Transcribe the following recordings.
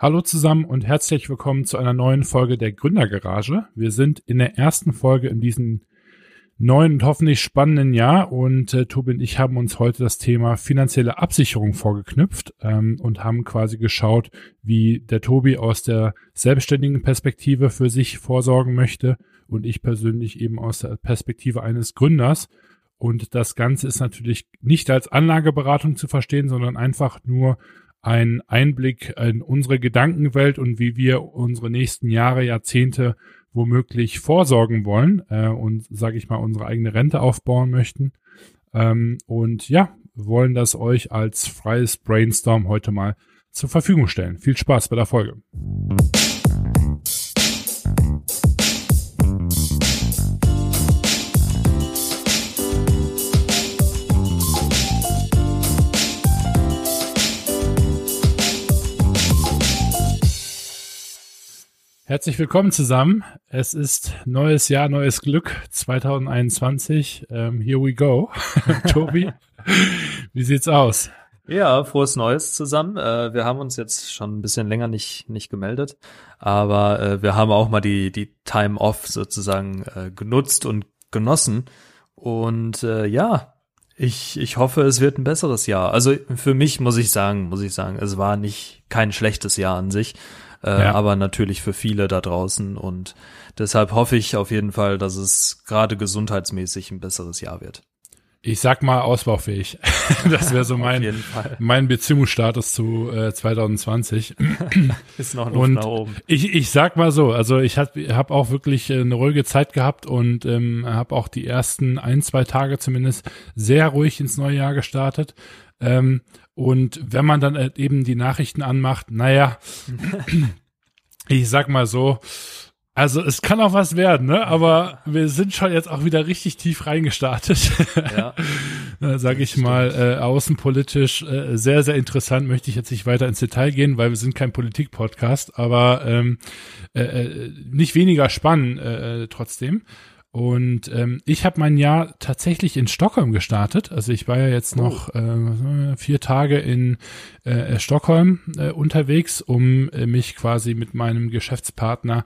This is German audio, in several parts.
Hallo zusammen und herzlich willkommen zu einer neuen Folge der Gründergarage. Wir sind in der ersten Folge in diesem neuen und hoffentlich spannenden Jahr und äh, Tobi und ich haben uns heute das Thema finanzielle Absicherung vorgeknüpft ähm, und haben quasi geschaut, wie der Tobi aus der selbstständigen Perspektive für sich vorsorgen möchte und ich persönlich eben aus der Perspektive eines Gründers. Und das Ganze ist natürlich nicht als Anlageberatung zu verstehen, sondern einfach nur ein Einblick in unsere Gedankenwelt und wie wir unsere nächsten Jahre, Jahrzehnte womöglich vorsorgen wollen äh, und, sage ich mal, unsere eigene Rente aufbauen möchten. Ähm, und ja, wollen das euch als freies Brainstorm heute mal zur Verfügung stellen. Viel Spaß bei der Folge. Herzlich willkommen zusammen. Es ist neues Jahr, neues Glück 2021. Um, ähm, here we go. Tobi, wie sieht's aus? Ja, frohes Neues zusammen. Äh, wir haben uns jetzt schon ein bisschen länger nicht, nicht gemeldet, aber äh, wir haben auch mal die, die Time Off sozusagen äh, genutzt und genossen. Und äh, ja, ich, ich hoffe, es wird ein besseres Jahr. Also für mich muss ich sagen, muss ich sagen, es war nicht kein schlechtes Jahr an sich äh, ja. aber natürlich für viele da draußen und deshalb hoffe ich auf jeden Fall, dass es gerade gesundheitsmäßig ein besseres Jahr wird. Ich sag mal ausbaufähig. das wäre so mein, mein Beziehungsstatus zu äh, 2020. Ist noch Luft und nach oben. Ich, ich sag mal so, also ich habe hab auch wirklich äh, eine ruhige Zeit gehabt und ähm, habe auch die ersten ein, zwei Tage zumindest sehr ruhig ins neue Jahr gestartet. Ähm, und wenn man dann halt eben die Nachrichten anmacht, naja, ich sag mal so, also es kann auch was werden, ne? Aber wir sind schon jetzt auch wieder richtig tief reingestartet. Ja. Sag ich mal, äh, außenpolitisch äh, sehr, sehr interessant. Möchte ich jetzt nicht weiter ins Detail gehen, weil wir sind kein Politik-Podcast, aber ähm, äh, äh nicht weniger spannend äh, äh trotzdem. Und ähm, ich habe mein Jahr tatsächlich in Stockholm gestartet. Also ich war ja jetzt oh. noch äh, vier Tage in äh, Stockholm äh, unterwegs, um äh, mich quasi mit meinem Geschäftspartner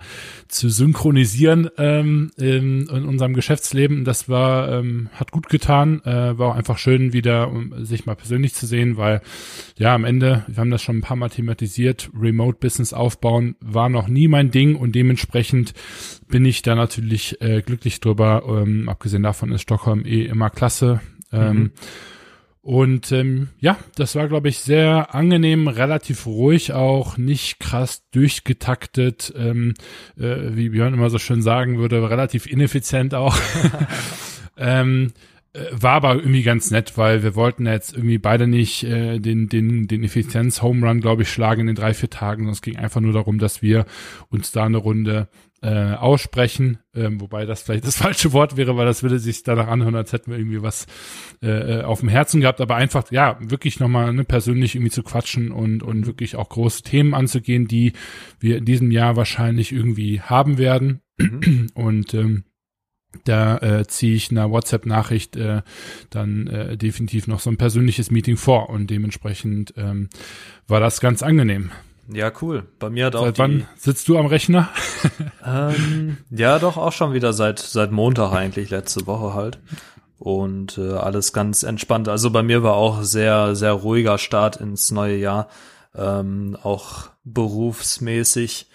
zu synchronisieren ähm, in, in unserem Geschäftsleben. Das war ähm, hat gut getan, äh, war auch einfach schön wieder, um sich mal persönlich zu sehen, weil ja am Ende, wir haben das schon ein paar Mal thematisiert, Remote Business aufbauen war noch nie mein Ding und dementsprechend bin ich da natürlich äh, glücklich drüber. Ähm, abgesehen davon ist Stockholm eh immer klasse. Ähm, mhm. Und ähm, ja, das war, glaube ich, sehr angenehm, relativ ruhig auch, nicht krass durchgetaktet, ähm, äh, wie Björn immer so schön sagen würde, relativ ineffizient auch. ähm, äh, war aber irgendwie ganz nett, weil wir wollten jetzt irgendwie beide nicht äh, den, den, den Effizienz-Home Run, glaube ich, schlagen in den drei, vier Tagen, sondern es ging einfach nur darum, dass wir uns da eine Runde äh, aussprechen, ähm, wobei das vielleicht das falsche Wort wäre, weil das würde sich danach anhören, als hätten wir irgendwie was äh, äh, auf dem Herzen gehabt, aber einfach, ja, wirklich nochmal ne, persönlich irgendwie zu quatschen und, und wirklich auch große Themen anzugehen, die wir in diesem Jahr wahrscheinlich irgendwie haben werden. Mhm. Und ähm, da äh, ziehe ich einer WhatsApp-Nachricht äh, dann äh, definitiv noch so ein persönliches Meeting vor und dementsprechend ähm, war das ganz angenehm. Ja, cool. Bei mir hat auch. Seit wann sitzt du am Rechner? ähm, ja, doch auch schon wieder seit seit Montag eigentlich letzte Woche halt und äh, alles ganz entspannt. Also bei mir war auch sehr sehr ruhiger Start ins neue Jahr, ähm, auch berufsmäßig.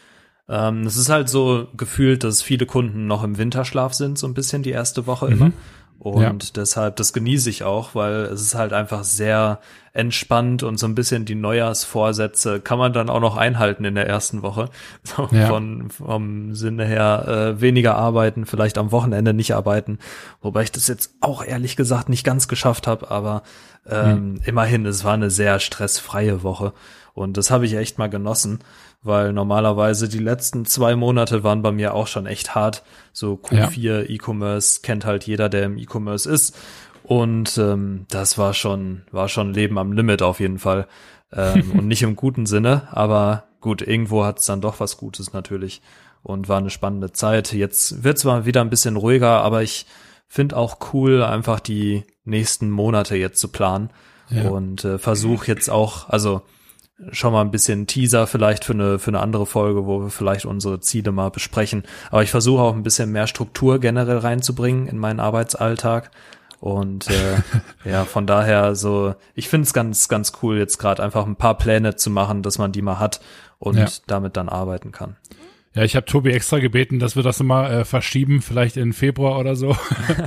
Ähm, es ist halt so gefühlt, dass viele Kunden noch im Winterschlaf sind, so ein bisschen die erste Woche mhm. immer. Und ja. deshalb, das genieße ich auch, weil es ist halt einfach sehr entspannt und so ein bisschen die Neujahrsvorsätze kann man dann auch noch einhalten in der ersten Woche. So ja. von, vom Sinne her, äh, weniger arbeiten, vielleicht am Wochenende nicht arbeiten. Wobei ich das jetzt auch ehrlich gesagt nicht ganz geschafft habe, aber ähm, mhm. immerhin, es war eine sehr stressfreie Woche. Und das habe ich echt mal genossen weil normalerweise die letzten zwei Monate waren bei mir auch schon echt hart. So Q4 ja. E-Commerce kennt halt jeder, der im E-Commerce ist. Und ähm, das war schon, war schon Leben am Limit auf jeden Fall. Ähm, und nicht im guten Sinne, aber gut, irgendwo hat es dann doch was Gutes natürlich. Und war eine spannende Zeit. Jetzt wird zwar wieder ein bisschen ruhiger, aber ich finde auch cool, einfach die nächsten Monate jetzt zu planen. Ja. Und äh, versuche jetzt auch, also schon mal ein bisschen Teaser vielleicht für eine, für eine andere Folge, wo wir vielleicht unsere Ziele mal besprechen. Aber ich versuche auch ein bisschen mehr Struktur generell reinzubringen in meinen Arbeitsalltag. Und äh, ja, von daher so, ich finde es ganz, ganz cool, jetzt gerade einfach ein paar Pläne zu machen, dass man die mal hat und ja. damit dann arbeiten kann. Ja, ich habe Tobi extra gebeten, dass wir das immer äh, verschieben, vielleicht in Februar oder so.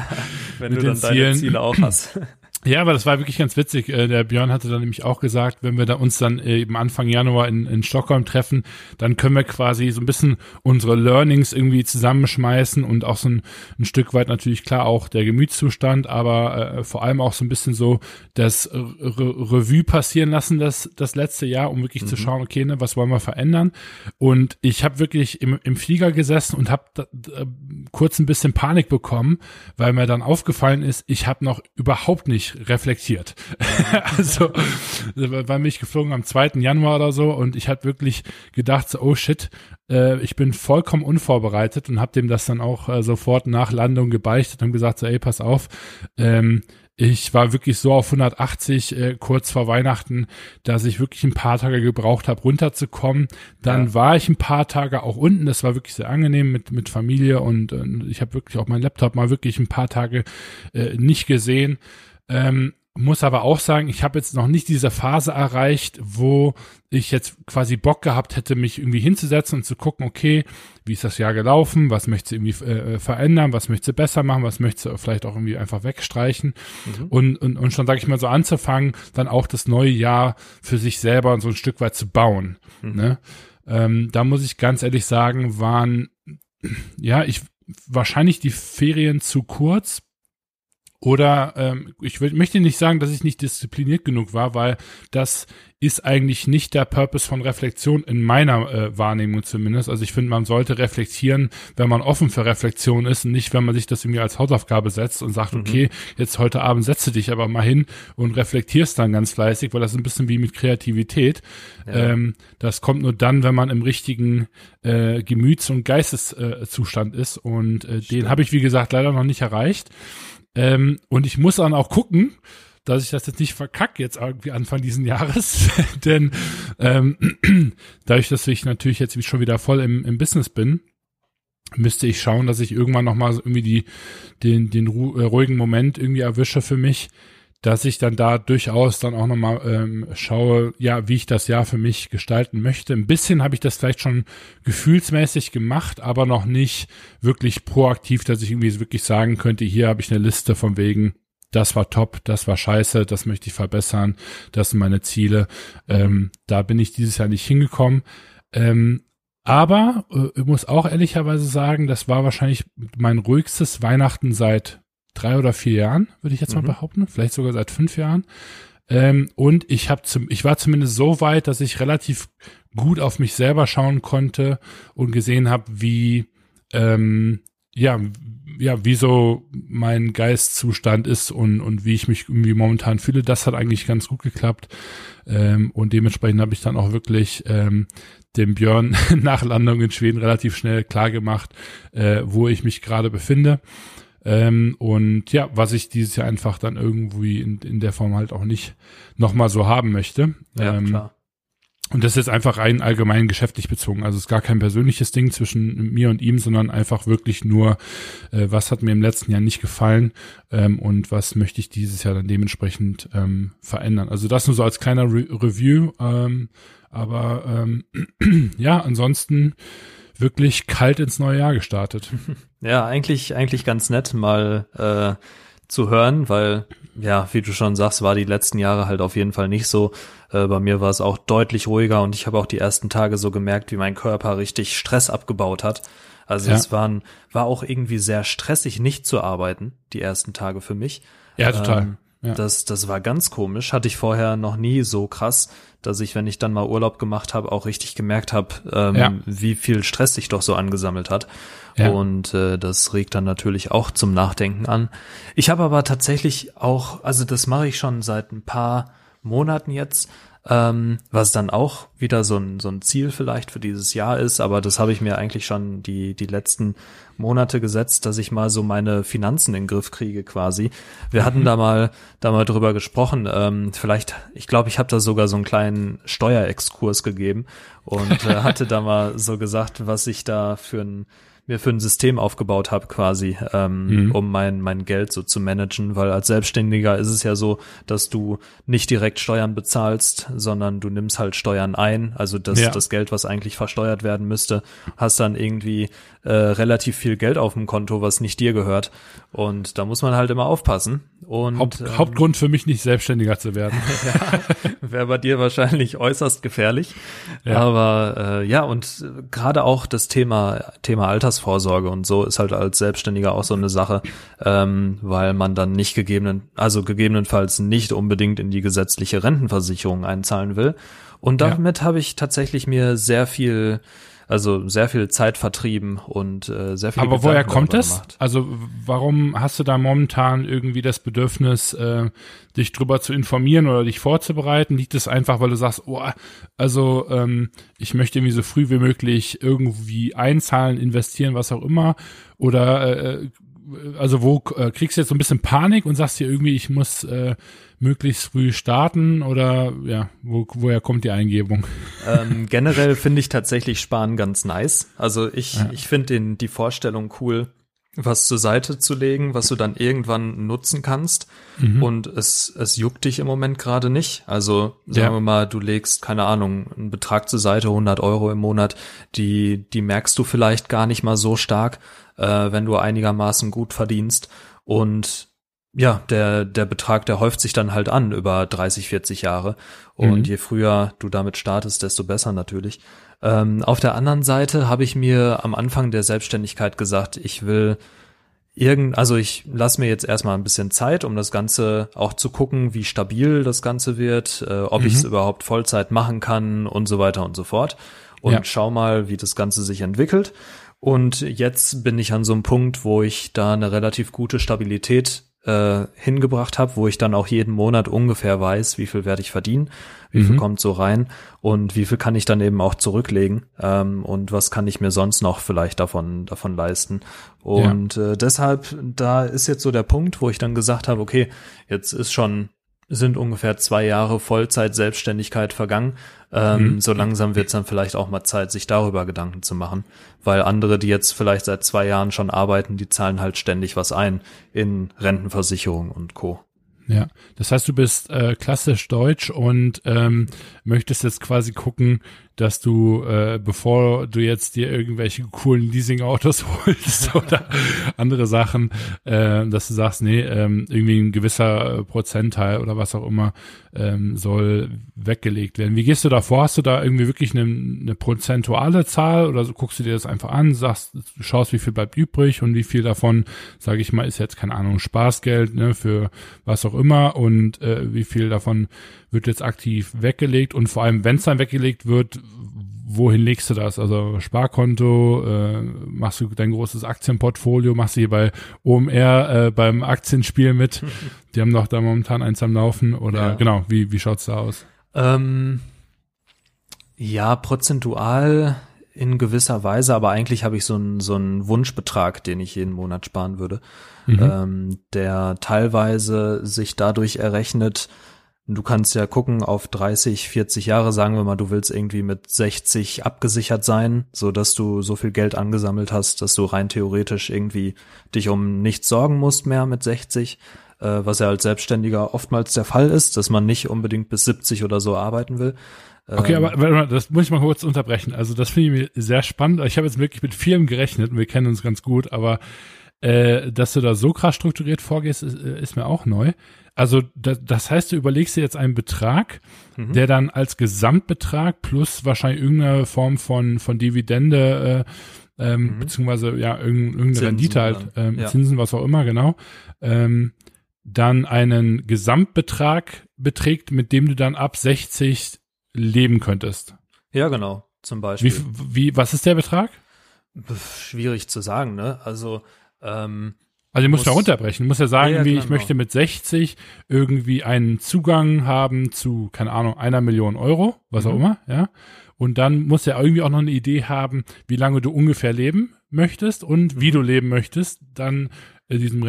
Wenn du dann Zielen. deine Ziele auch hast. Ja, aber das war wirklich ganz witzig. Äh, der Björn hatte dann nämlich auch gesagt, wenn wir da uns dann eben Anfang Januar in, in Stockholm treffen, dann können wir quasi so ein bisschen unsere Learnings irgendwie zusammenschmeißen und auch so ein, ein Stück weit natürlich klar auch der Gemütszustand, aber äh, vor allem auch so ein bisschen so das Re Revue passieren lassen, das, das letzte Jahr, um wirklich mhm. zu schauen, okay, ne, was wollen wir verändern? Und ich habe wirklich im, im Flieger gesessen und habe äh, kurz ein bisschen Panik bekommen, weil mir dann aufgefallen ist, ich habe noch überhaupt nicht reflektiert. also war mich geflogen am 2. Januar oder so und ich hatte wirklich gedacht, so, oh shit, äh, ich bin vollkommen unvorbereitet und habe dem das dann auch äh, sofort nach Landung gebeichtet und gesagt, so, ey, pass auf, ähm, ich war wirklich so auf 180 äh, kurz vor Weihnachten, dass ich wirklich ein paar Tage gebraucht habe, runterzukommen. Dann ja. war ich ein paar Tage auch unten. Das war wirklich sehr angenehm mit mit Familie und äh, ich habe wirklich auch meinen Laptop mal wirklich ein paar Tage äh, nicht gesehen. Ähm, muss aber auch sagen, ich habe jetzt noch nicht diese Phase erreicht, wo ich jetzt quasi Bock gehabt hätte, mich irgendwie hinzusetzen und zu gucken, okay, wie ist das Jahr gelaufen, was möchte sie irgendwie äh, verändern, was möchte sie besser machen, was möchte sie vielleicht auch irgendwie einfach wegstreichen mhm. und, und, und schon, sage ich mal, so anzufangen, dann auch das neue Jahr für sich selber so ein Stück weit zu bauen. Mhm. Ne? Ähm, da muss ich ganz ehrlich sagen, waren, ja, ich wahrscheinlich die Ferien zu kurz oder ähm, ich will, möchte nicht sagen, dass ich nicht diszipliniert genug war, weil das ist eigentlich nicht der Purpose von Reflexion in meiner äh, Wahrnehmung zumindest. Also ich finde, man sollte reflektieren, wenn man offen für Reflexion ist und nicht, wenn man sich das irgendwie als Hausaufgabe setzt und sagt, mhm. okay, jetzt heute Abend setze dich aber mal hin und reflektierst dann ganz fleißig, weil das ist ein bisschen wie mit Kreativität. Ja. Ähm, das kommt nur dann, wenn man im richtigen äh, Gemüts- und Geisteszustand äh, ist und äh, den habe ich, wie gesagt, leider noch nicht erreicht. Ähm, und ich muss dann auch gucken, dass ich das jetzt nicht verkacke jetzt irgendwie Anfang diesen Jahres, denn ähm, dadurch, dass ich natürlich jetzt schon wieder voll im, im Business bin, müsste ich schauen, dass ich irgendwann nochmal irgendwie die, den, den äh, ruhigen Moment irgendwie erwische für mich, dass ich dann da durchaus dann auch nochmal ähm, schaue, ja, wie ich das Jahr für mich gestalten möchte. Ein bisschen habe ich das vielleicht schon gefühlsmäßig gemacht, aber noch nicht wirklich proaktiv, dass ich irgendwie wirklich sagen könnte, hier habe ich eine Liste von wegen, das war top, das war scheiße, das möchte ich verbessern, das sind meine Ziele. Ähm, da bin ich dieses Jahr nicht hingekommen. Ähm, aber äh, ich muss auch ehrlicherweise sagen, das war wahrscheinlich mein ruhigstes Weihnachten seit drei oder vier Jahren, würde ich jetzt mhm. mal behaupten, vielleicht sogar seit fünf Jahren. Ähm, und ich habe zum, ich war zumindest so weit, dass ich relativ gut auf mich selber schauen konnte und gesehen habe, wie ähm, ja, ja, wie so mein Geistzustand ist und, und wie ich mich irgendwie momentan fühle. Das hat eigentlich ganz gut geklappt. Ähm, und dementsprechend habe ich dann auch wirklich ähm, dem Björn nach Landung in Schweden relativ schnell klar gemacht, äh, wo ich mich gerade befinde. Ähm, und ja, was ich dieses Jahr einfach dann irgendwie in, in der Form halt auch nicht nochmal so haben möchte. Ja, ähm, klar. Und das ist einfach rein allgemein geschäftlich bezogen. Also es ist gar kein persönliches Ding zwischen mir und ihm, sondern einfach wirklich nur, äh, was hat mir im letzten Jahr nicht gefallen ähm, und was möchte ich dieses Jahr dann dementsprechend ähm, verändern. Also das nur so als kleiner Re Review. Ähm, aber ähm, ja, ansonsten wirklich kalt ins neue Jahr gestartet. Ja, eigentlich, eigentlich ganz nett mal äh, zu hören, weil, ja, wie du schon sagst, war die letzten Jahre halt auf jeden Fall nicht so. Äh, bei mir war es auch deutlich ruhiger und ich habe auch die ersten Tage so gemerkt, wie mein Körper richtig Stress abgebaut hat. Also ja. es waren, war auch irgendwie sehr stressig, nicht zu arbeiten, die ersten Tage für mich. Ja, total. Ähm, ja. Das, das war ganz komisch. Hatte ich vorher noch nie so krass, dass ich, wenn ich dann mal Urlaub gemacht habe, auch richtig gemerkt habe, ähm, ja. wie viel Stress sich doch so angesammelt hat. Ja. Und äh, das regt dann natürlich auch zum Nachdenken an. Ich habe aber tatsächlich auch, also das mache ich schon seit ein paar Monaten jetzt, ähm, was dann auch wieder so ein, so ein Ziel vielleicht für dieses Jahr ist, aber das habe ich mir eigentlich schon die, die letzten Monate gesetzt, dass ich mal so meine Finanzen in den Griff kriege quasi. Wir mhm. hatten da mal, da mal drüber gesprochen, ähm, vielleicht, ich glaube, ich habe da sogar so einen kleinen Steuerexkurs gegeben und äh, hatte da mal so gesagt, was ich da für ein mir für ein System aufgebaut habe quasi, ähm, mhm. um mein, mein Geld so zu managen, weil als Selbstständiger ist es ja so, dass du nicht direkt Steuern bezahlst, sondern du nimmst halt Steuern ein, also das, ja. das Geld, was eigentlich versteuert werden müsste, hast dann irgendwie äh, relativ viel Geld auf dem Konto, was nicht dir gehört und da muss man halt immer aufpassen. Und, Haupt, ähm, Hauptgrund für mich nicht selbstständiger zu werden. ja, Wäre bei dir wahrscheinlich äußerst gefährlich. Ja. Aber äh, ja, und gerade auch das Thema, Thema Altersvorsorge und so ist halt als Selbstständiger auch so eine Sache, ähm, weil man dann nicht gegebenen, also gegebenenfalls nicht unbedingt in die gesetzliche Rentenversicherung einzahlen will. Und damit ja. habe ich tatsächlich mir sehr viel also sehr viel Zeit vertrieben und äh, sehr viel. Aber Gedanken woher kommt es? Gemacht. Also warum hast du da momentan irgendwie das Bedürfnis, äh, dich drüber zu informieren oder dich vorzubereiten? Liegt es einfach, weil du sagst, oh, also ähm, ich möchte irgendwie so früh wie möglich irgendwie einzahlen, investieren, was auch immer? Oder äh, also wo äh, kriegst du jetzt so ein bisschen Panik und sagst dir irgendwie, ich muss äh, möglichst früh starten oder ja, wo, woher kommt die Eingebung? Ähm, generell finde ich tatsächlich Sparen ganz nice. Also ich, ja. ich finde die Vorstellung cool, was zur Seite zu legen, was du dann irgendwann nutzen kannst. Mhm. Und es, es juckt dich im Moment gerade nicht. Also sagen ja. wir mal, du legst, keine Ahnung, einen Betrag zur Seite, 100 Euro im Monat, die, die merkst du vielleicht gar nicht mal so stark, äh, wenn du einigermaßen gut verdienst. Und ja, der, der Betrag, der häuft sich dann halt an über 30, 40 Jahre. Und mhm. je früher du damit startest, desto besser natürlich. Ähm, auf der anderen Seite habe ich mir am Anfang der Selbstständigkeit gesagt, ich will irgend, also ich lasse mir jetzt erstmal ein bisschen Zeit, um das Ganze auch zu gucken, wie stabil das Ganze wird, äh, ob mhm. ich es überhaupt Vollzeit machen kann und so weiter und so fort. Und ja. schau mal, wie das Ganze sich entwickelt. Und jetzt bin ich an so einem Punkt, wo ich da eine relativ gute Stabilität äh, hingebracht habe, wo ich dann auch jeden Monat ungefähr weiß, wie viel werde ich verdienen, wie mhm. viel kommt so rein und wie viel kann ich dann eben auch zurücklegen ähm, und was kann ich mir sonst noch vielleicht davon davon leisten. Und ja. äh, deshalb, da ist jetzt so der Punkt, wo ich dann gesagt habe, okay, jetzt ist schon sind ungefähr zwei Jahre Vollzeit-Selbstständigkeit vergangen. Ähm, mhm. So langsam wird es dann vielleicht auch mal Zeit, sich darüber Gedanken zu machen. Weil andere, die jetzt vielleicht seit zwei Jahren schon arbeiten, die zahlen halt ständig was ein in Rentenversicherung und Co. Ja, das heißt, du bist äh, klassisch deutsch und ähm, möchtest jetzt quasi gucken, dass du, äh, bevor du jetzt dir irgendwelche coolen Leasing-Autos holst oder andere Sachen, äh, dass du sagst, nee, ähm, irgendwie ein gewisser Prozentteil oder was auch immer ähm, soll weggelegt werden. Wie gehst du da vor? Hast du da irgendwie wirklich eine, eine prozentuale Zahl oder so guckst du dir das einfach an, sagst, du schaust, wie viel bleibt übrig und wie viel davon, sage ich mal, ist jetzt keine Ahnung Spaßgeld ne, für was auch immer und äh, wie viel davon wird jetzt aktiv weggelegt und vor allem, wenn es dann weggelegt wird, wohin legst du das? Also Sparkonto, äh, machst du dein großes Aktienportfolio, machst du hier bei OMR äh, beim Aktienspiel mit? Die haben doch da momentan eins am Laufen oder ja. genau, wie, wie schaut's da aus? Ähm, ja, prozentual in gewisser Weise, aber eigentlich habe ich so einen so einen Wunschbetrag, den ich jeden Monat sparen würde, mhm. ähm, der teilweise sich dadurch errechnet, Du kannst ja gucken auf 30, 40 Jahre, sagen wir mal, du willst irgendwie mit 60 abgesichert sein, so dass du so viel Geld angesammelt hast, dass du rein theoretisch irgendwie dich um nichts sorgen musst mehr mit 60, äh, was ja als Selbstständiger oftmals der Fall ist, dass man nicht unbedingt bis 70 oder so arbeiten will. Okay, ähm, aber das muss ich mal kurz unterbrechen. Also das finde ich mir sehr spannend. Ich habe jetzt wirklich mit vielem gerechnet und wir kennen uns ganz gut, aber äh, dass du da so krass strukturiert vorgehst, ist, äh, ist mir auch neu. Also das, das heißt, du überlegst dir jetzt einen Betrag, mhm. der dann als Gesamtbetrag plus wahrscheinlich irgendeine Form von, von Dividende äh, ähm, mhm. beziehungsweise ja irgendeine Zinsen Rendite halt, ähm, ja. Zinsen, was auch immer, genau, ähm, dann einen Gesamtbetrag beträgt, mit dem du dann ab 60 leben könntest. Ja, genau, zum Beispiel. Wie, wie was ist der Betrag? Schwierig zu sagen, ne? Also ähm, Also du musst ja runterbrechen. Du musst ja sagen, Ja, wie genau. ich möchte mit 60 irgendwie einen Zugang haben zu, keine Ahnung, einer Million Euro, was auch Mhm. immer, ja. Und dann musst du ja irgendwie auch noch eine Idee haben, wie lange du ungefähr leben möchtest und wie du leben möchtest, dann äh, diesem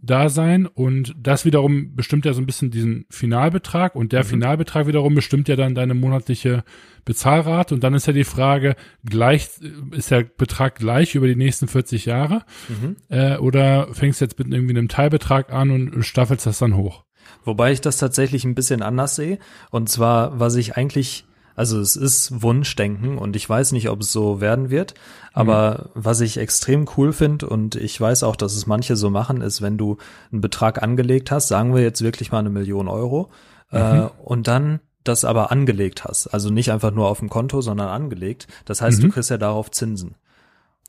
Rentendasein. Und das wiederum bestimmt ja so ein bisschen diesen Finalbetrag und der Mhm. Finalbetrag wiederum bestimmt ja dann deine monatliche Bezahlrate. Und dann ist ja die Frage, gleich, ist der Betrag gleich über die nächsten 40 Jahre? Mhm. Äh, oder fängst jetzt mit irgendwie einem Teilbetrag an und staffelst das dann hoch? Wobei ich das tatsächlich ein bisschen anders sehe. Und zwar, was ich eigentlich, also es ist Wunschdenken und ich weiß nicht, ob es so werden wird. Aber was ich extrem cool finde und ich weiß auch, dass es manche so machen, ist, wenn du einen Betrag angelegt hast, sagen wir jetzt wirklich mal eine Million Euro, äh, und dann das aber angelegt hast. Also nicht einfach nur auf dem Konto, sondern angelegt. Das heißt, du kriegst ja darauf Zinsen.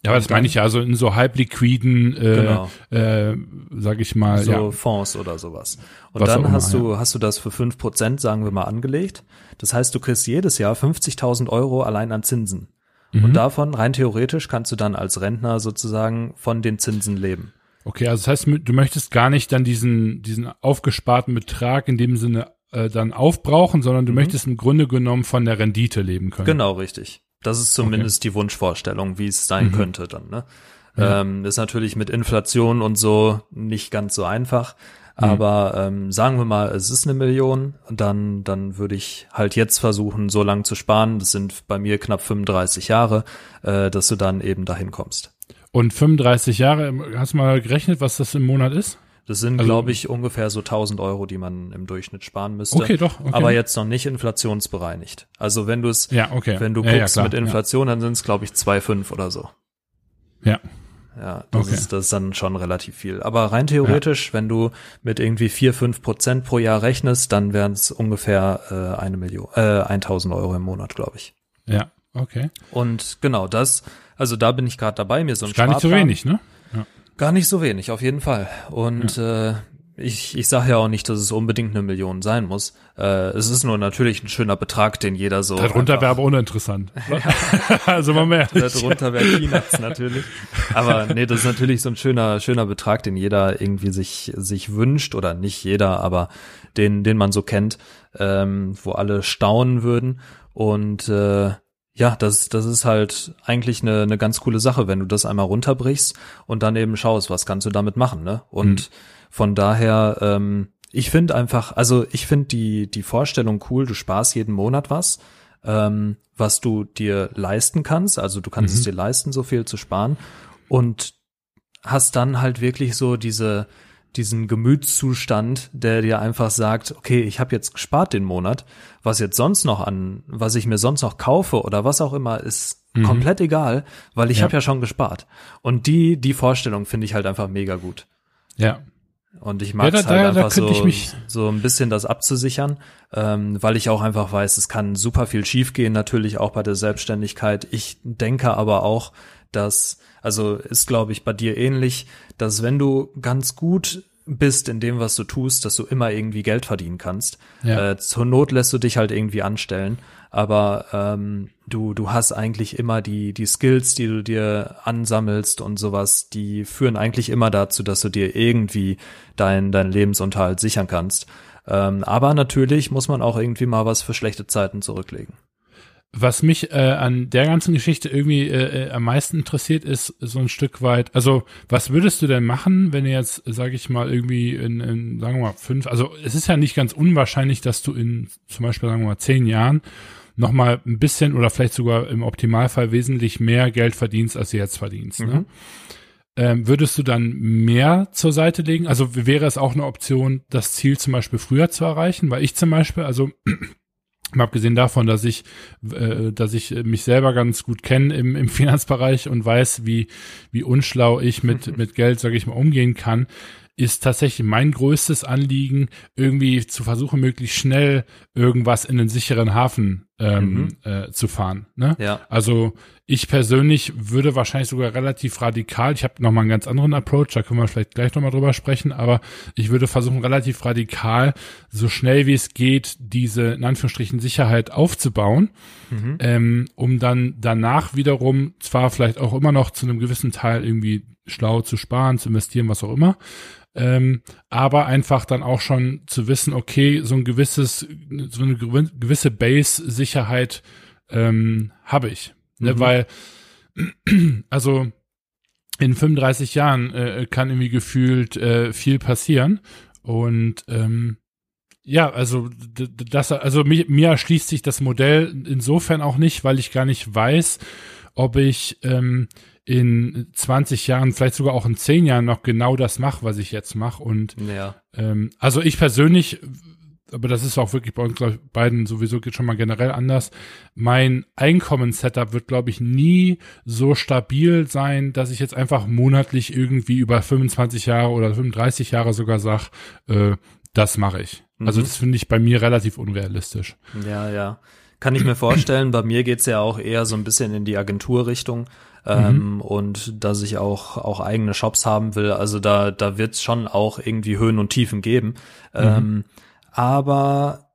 Ja, aber das meine ich ja, also in so halbliquiden, äh, Genau. äh, sag ich mal, so ja. Fonds oder sowas. Und Was dann immer, hast du, hast du das für fünf Prozent, sagen wir mal, angelegt. Das heißt, du kriegst jedes Jahr 50.000 Euro allein an Zinsen. Mhm. Und davon, rein theoretisch, kannst du dann als Rentner sozusagen von den Zinsen leben. Okay, also das heißt, du möchtest gar nicht dann diesen, diesen aufgesparten Betrag in dem Sinne äh, dann aufbrauchen, sondern du möchtest im Grunde genommen von der Rendite leben können. Mhm. Genau, richtig. Das ist zumindest die Wunschvorstellung, wie es sein Mhm. könnte dann. Ne? Ja. Ähm, ist natürlich mit Inflation und so nicht ganz so einfach. Mhm. Aber ähm, sagen wir mal, es ist eine Million, dann, dann würde ich halt jetzt versuchen, so lang zu sparen. Das sind bei mir knapp 35 Jahre, äh, dass du dann eben dahin kommst. Und 35 Jahre, hast du mal gerechnet, was das im Monat ist? Das sind, Also- glaube ich, ungefähr so 1000 Euro, die man im Durchschnitt sparen müsste. Okay, doch. Okay. Aber jetzt noch nicht inflationsbereinigt. Also wenn du es, ja, okay. wenn du ja, guckst ja, mit Inflation, dann sind es, glaube ich, 2,5 oder so. Ja. Ja, das, Okay. ist, das ist dann schon relativ viel. Aber rein theoretisch, wenn du mit irgendwie 4, 5 Prozent pro Jahr rechnest, dann wären es ungefähr äh, eine Million, äh, 1000 Euro im Monat, glaube ich. Ja, okay. Und genau das, also da bin ich gerade dabei, mir so ein gar nicht so Sparplan- wenig, ne? Gar nicht so wenig, auf jeden Fall. Und äh, ich, ich sage ja auch nicht, dass es unbedingt eine Million sein muss. Äh, es ist nur natürlich ein schöner Betrag, den jeder so. Darunter wäre aber uninteressant. also mal mehr. Darunter wäre Peanuts natürlich. Aber nee, das ist natürlich so ein schöner, schöner Betrag, den jeder irgendwie sich, sich wünscht oder nicht jeder, aber den, den man so kennt, ähm, wo alle staunen würden. Und äh, ja, das, das ist halt eigentlich eine, eine ganz coole Sache, wenn du das einmal runterbrichst und dann eben schaust, was kannst du damit machen, ne? Und von daher, ähm, ich finde einfach, also ich finde die, die Vorstellung cool, du sparst jeden Monat was, ähm, was du dir leisten kannst, also du kannst es dir leisten, so viel zu sparen. Und hast dann halt wirklich so diese, diesen Gemütszustand, der dir einfach sagt, okay, ich habe jetzt gespart den Monat, was jetzt sonst noch an, was ich mir sonst noch kaufe oder was auch immer, ist komplett egal, weil ich Ja. habe ja schon gespart. Und die, die Vorstellung finde ich halt einfach mega gut. Ja. Und ich mag Ja, es da- halt einfach so, ich mich- so ein bisschen das abzusichern, ähm, weil ich auch einfach weiß, es kann super viel schiefgehen, natürlich auch bei der Selbstständigkeit. Ich denke aber auch, dass, also ist glaube ich bei dir ähnlich, dass wenn du ganz gut bist in dem, was du tust, dass du immer irgendwie Geld verdienen kannst. Ja. Äh, zur Not lässt du dich halt irgendwie anstellen, aber ähm, du du hast eigentlich immer die die Skills, die du dir ansammelst und sowas, die führen eigentlich immer dazu, dass du dir irgendwie deinen deinen Lebensunterhalt sichern kannst. Ähm, aber natürlich muss man auch irgendwie mal was für schlechte Zeiten zurücklegen. Was mich äh, an der ganzen Geschichte irgendwie äh, äh, am meisten interessiert, ist so ein Stück weit, also was würdest du denn machen, wenn du jetzt, sage ich mal, irgendwie in, in, sagen wir mal, fünf, also es ist ja nicht ganz unwahrscheinlich, dass du in zum Beispiel, sagen wir mal, zehn Jahren nochmal ein bisschen oder vielleicht sogar im Optimalfall wesentlich mehr Geld verdienst, als du jetzt verdienst. Ne? Mhm. Ähm, würdest du dann mehr zur Seite legen? Also wäre es auch eine Option, das Ziel zum Beispiel früher zu erreichen? Weil ich zum Beispiel, also mal abgesehen davon, dass ich, äh, dass ich mich selber ganz gut kenne im, im Finanzbereich und weiß, wie, wie unschlau ich mit, mit Geld, sage ich mal, umgehen kann, ist tatsächlich mein größtes Anliegen, irgendwie zu versuchen, möglichst schnell irgendwas in einen sicheren Hafen ähm, Mhm. äh, zu fahren. Ne? Ja. Also ich persönlich würde wahrscheinlich sogar relativ radikal, ich habe nochmal einen ganz anderen Approach, da können wir vielleicht gleich nochmal drüber sprechen, aber ich würde versuchen, relativ radikal, so schnell wie es geht, diese in Anführungsstrichen Sicherheit aufzubauen, Mhm. ähm, um dann danach wiederum zwar vielleicht auch immer noch zu einem gewissen Teil irgendwie schlau zu sparen, zu investieren, was auch immer, ähm, aber einfach dann auch schon zu wissen, okay, so ein gewisses, so eine gewi- gewisse Base-Sicherheit ähm, habe ich. Ne? Mhm. Weil, also in 35 Jahren äh, kann irgendwie gefühlt äh, viel passieren. Und ähm, ja, also das, also mir, mir erschließt sich das Modell insofern auch nicht, weil ich gar nicht weiß, ob ich ähm, in 20 Jahren, vielleicht sogar auch in 10 Jahren noch genau das mache, was ich jetzt mache. Und Ja. ähm, also ich persönlich, aber das ist auch wirklich bei uns ich, beiden sowieso geht schon mal generell anders. Mein Einkommenssetup wird, glaube ich, nie so stabil sein, dass ich jetzt einfach monatlich irgendwie über 25 Jahre oder 35 Jahre sogar sag, äh, das mache ich. Also Mhm. das finde ich bei mir relativ unrealistisch. Ja, ja. Kann ich mir vorstellen. Bei mir geht's ja auch eher so ein bisschen in die Agenturrichtung. Ähm, Und dass ich auch, auch eigene Shops haben will. Also da, da wird's schon auch irgendwie Höhen und Tiefen geben. Ähm, aber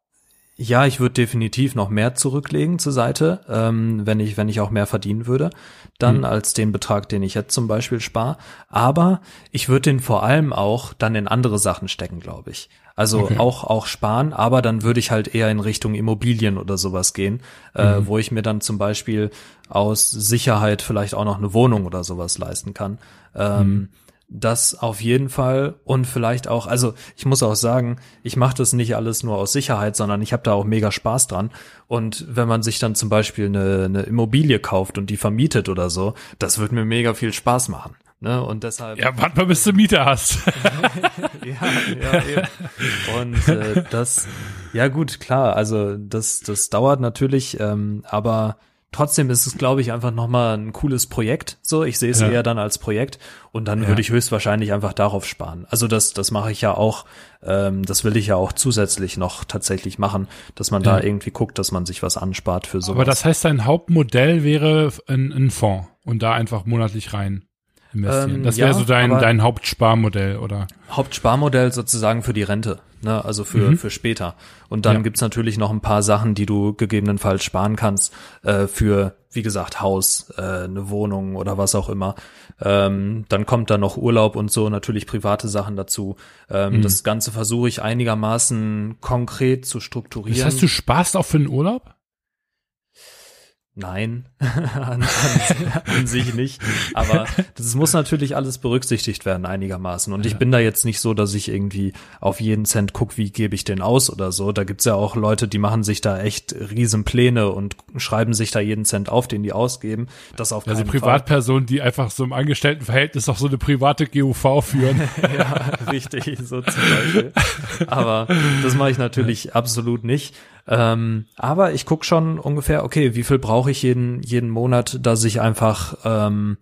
ja, ich würde definitiv noch mehr zurücklegen zur Seite, ähm, wenn ich, wenn ich auch mehr verdienen würde, dann Mhm. als den Betrag, den ich jetzt zum Beispiel spare. Aber ich würde den vor allem auch dann in andere Sachen stecken, glaube ich. Also Okay. auch, auch sparen, aber dann würde ich halt eher in Richtung Immobilien oder sowas gehen, äh, Mhm. wo ich mir dann zum Beispiel aus Sicherheit vielleicht auch noch eine Wohnung oder sowas leisten kann. Ähm, Mhm. Das auf jeden Fall und vielleicht auch, also ich muss auch sagen, ich mache das nicht alles nur aus Sicherheit, sondern ich habe da auch mega Spaß dran. Und wenn man sich dann zum Beispiel eine, eine Immobilie kauft und die vermietet oder so, das wird mir mega viel Spaß machen. Ne? Und deshalb. Ja, warte mal, bis du Miete hast. ja, ja, eben. Und äh, das, ja gut, klar, also das, das dauert natürlich, ähm, aber trotzdem ist es, glaube ich, einfach nochmal ein cooles Projekt. So, ich sehe es Ja. eher dann als Projekt und dann Ja. würde ich höchstwahrscheinlich einfach darauf sparen. Also das, das mache ich ja auch, ähm, das will ich ja auch zusätzlich noch tatsächlich machen, dass man da Ja. irgendwie guckt, dass man sich was anspart für sowas. Aber das heißt, dein Hauptmodell wäre ein, ein Fonds und da einfach monatlich rein investieren. Ähm, das wäre ja, so dein, dein Hauptsparmodell, oder? Hauptsparmodell sozusagen für die Rente, ne? also für, Mhm. für später. Und dann Ja. gibt's natürlich noch ein paar Sachen, die du gegebenenfalls sparen kannst äh, für, wie gesagt, Haus, äh, eine Wohnung oder was auch immer. Ähm, dann kommt da noch Urlaub und so, natürlich private Sachen dazu. Ähm, Mhm. Das Ganze versuche ich einigermaßen konkret zu strukturieren. Das heißt, du sparst auch für den Urlaub? Nein, an, an, an sich nicht. Aber das muss natürlich alles berücksichtigt werden einigermaßen. Und ich bin da jetzt nicht so, dass ich irgendwie auf jeden Cent guck, wie gebe ich den aus oder so. Da gibt's ja auch Leute, die machen sich da echt riesen Pläne und schreiben sich da jeden Cent auf, den die ausgeben. Das auf Also. Privatpersonen, die einfach so im Angestelltenverhältnis auch so eine private GUV führen. ja, richtig, so zum Beispiel. Aber das mache ich natürlich absolut nicht. Ähm, aber ich guck schon ungefähr, okay, wie viel brauche ich jeden, jeden Monat, dass ich einfach, ähm,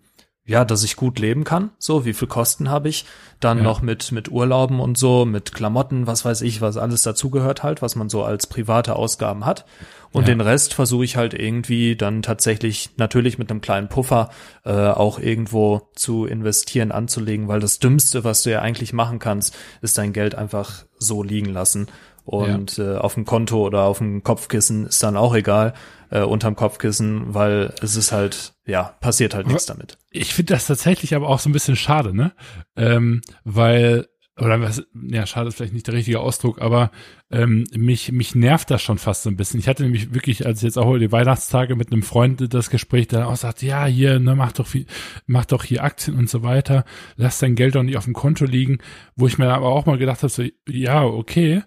ja, dass ich gut leben kann. So, wie viel Kosten habe ich? Dann Ja. noch mit, mit Urlauben und so, mit Klamotten, was weiß ich, was alles dazugehört halt, was man so als private Ausgaben hat. Und Ja. den Rest versuche ich halt irgendwie dann tatsächlich natürlich mit einem kleinen Puffer äh, auch irgendwo zu investieren, anzulegen, weil das Dümmste, was du ja eigentlich machen kannst, ist dein Geld einfach so liegen lassen. Und äh, auf dem Konto oder auf dem Kopfkissen ist dann auch egal, äh, unterm Kopfkissen, weil es ist halt, ja, passiert halt nichts damit. Ich finde das tatsächlich aber auch so ein bisschen schade, ne? Ähm, weil, oder was, ja, schade ist vielleicht nicht der richtige Ausdruck, aber ähm, mich, mich nervt das schon fast so ein bisschen. Ich hatte nämlich wirklich, als jetzt auch die Weihnachtstage mit einem Freund das Gespräch, der auch sagt, ja, hier, ne, mach doch viel, mach doch hier Aktien und so weiter, lass dein Geld doch nicht auf dem Konto liegen, wo ich mir aber auch mal gedacht habe, so, ja, okay,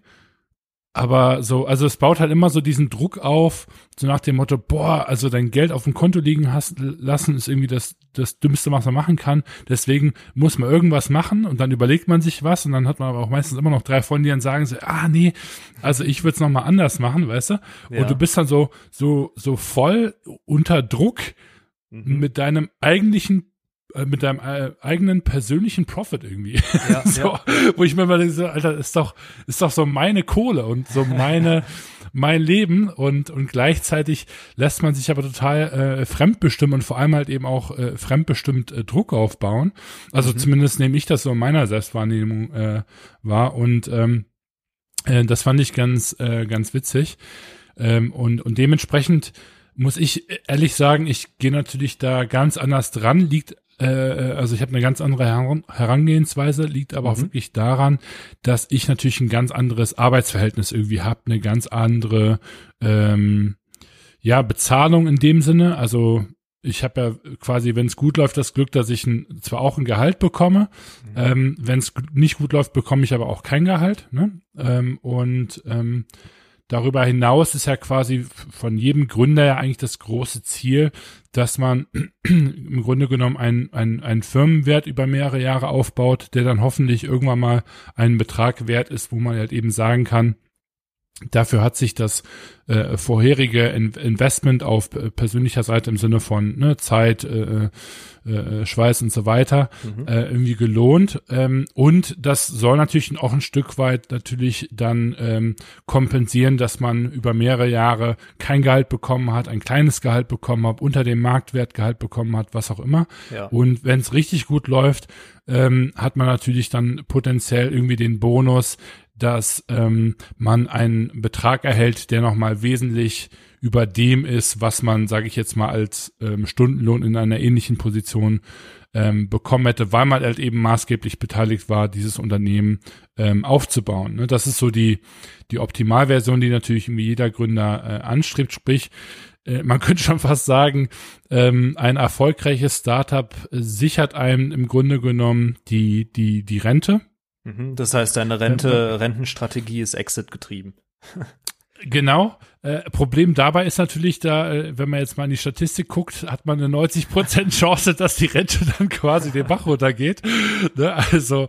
aber so, also es baut halt immer so diesen Druck auf, so nach dem Motto, boah, also dein Geld auf dem Konto liegen hast, lassen ist irgendwie das, das Dümmste, was man machen kann. Deswegen muss man irgendwas machen und dann überlegt man sich was und dann hat man aber auch meistens immer noch drei Freunde, die dann sagen so, ah nee, also ich würde es nochmal anders machen, weißt du? Ja. Und du bist dann so, so, so voll unter Druck Mhm. mit deinem eigentlichen mit deinem äh, eigenen persönlichen Profit irgendwie. Ja, so, ja. Wo ich mir mal so, Alter, ist doch, ist doch so meine Kohle und so meine, mein Leben und, und gleichzeitig lässt man sich aber total äh, fremdbestimmen und vor allem halt eben auch äh, fremdbestimmt äh, Druck aufbauen. Also mhm. zumindest nehme ich das so in meiner Selbstwahrnehmung äh, wahr und ähm, äh, das fand ich ganz, äh, ganz witzig. Ähm, und, und dementsprechend muss ich ehrlich sagen, ich gehe natürlich da ganz anders dran, liegt äh, also ich habe eine ganz andere Herangehensweise, liegt aber mhm. auch wirklich daran, dass ich natürlich ein ganz anderes Arbeitsverhältnis irgendwie habe, eine ganz andere ähm, ja Bezahlung in dem Sinne. Also ich habe ja quasi, wenn es gut läuft, das Glück, dass ich ein, zwar auch ein Gehalt bekomme, mhm. ähm, wenn es nicht gut läuft, bekomme ich aber auch kein Gehalt. Ne? Ähm, und ähm, Darüber hinaus ist ja quasi von jedem Gründer ja eigentlich das große Ziel, dass man im Grunde genommen einen, einen, einen Firmenwert über mehrere Jahre aufbaut, der dann hoffentlich irgendwann mal einen Betrag wert ist, wo man halt eben sagen kann, Dafür hat sich das äh, vorherige In Investment auf persönlicher Seite im Sinne von ne, Zeit, äh, äh, Schweiß und so weiter mhm. äh, irgendwie gelohnt. Ähm, und das soll natürlich auch ein Stück weit natürlich dann ähm, kompensieren, dass man über mehrere Jahre kein Gehalt bekommen hat, ein kleines Gehalt bekommen hat, unter dem Marktwert Gehalt bekommen hat, was auch immer. Ja. Und wenn es richtig gut läuft, ähm, hat man natürlich dann potenziell irgendwie den Bonus, dass ähm, man einen Betrag erhält, der nochmal wesentlich über dem ist, was man, sage ich jetzt mal, als ähm, Stundenlohn in einer ähnlichen Position ähm, bekommen hätte, weil man halt eben maßgeblich beteiligt war, dieses Unternehmen ähm, aufzubauen. Ne? Das ist so die, die Optimalversion, die natürlich irgendwie jeder Gründer äh, anstrebt. Sprich, äh, man könnte schon fast sagen, ähm, ein erfolgreiches Startup sichert einem im Grunde genommen die, die, die Rente das heißt, deine Rente, Rentenstrategie ist Exit getrieben. Genau. Äh, Problem dabei ist natürlich, da, äh, wenn man jetzt mal in die Statistik guckt, hat man eine 90% Chance, dass die Rente dann quasi den Bach runtergeht. Ne? Also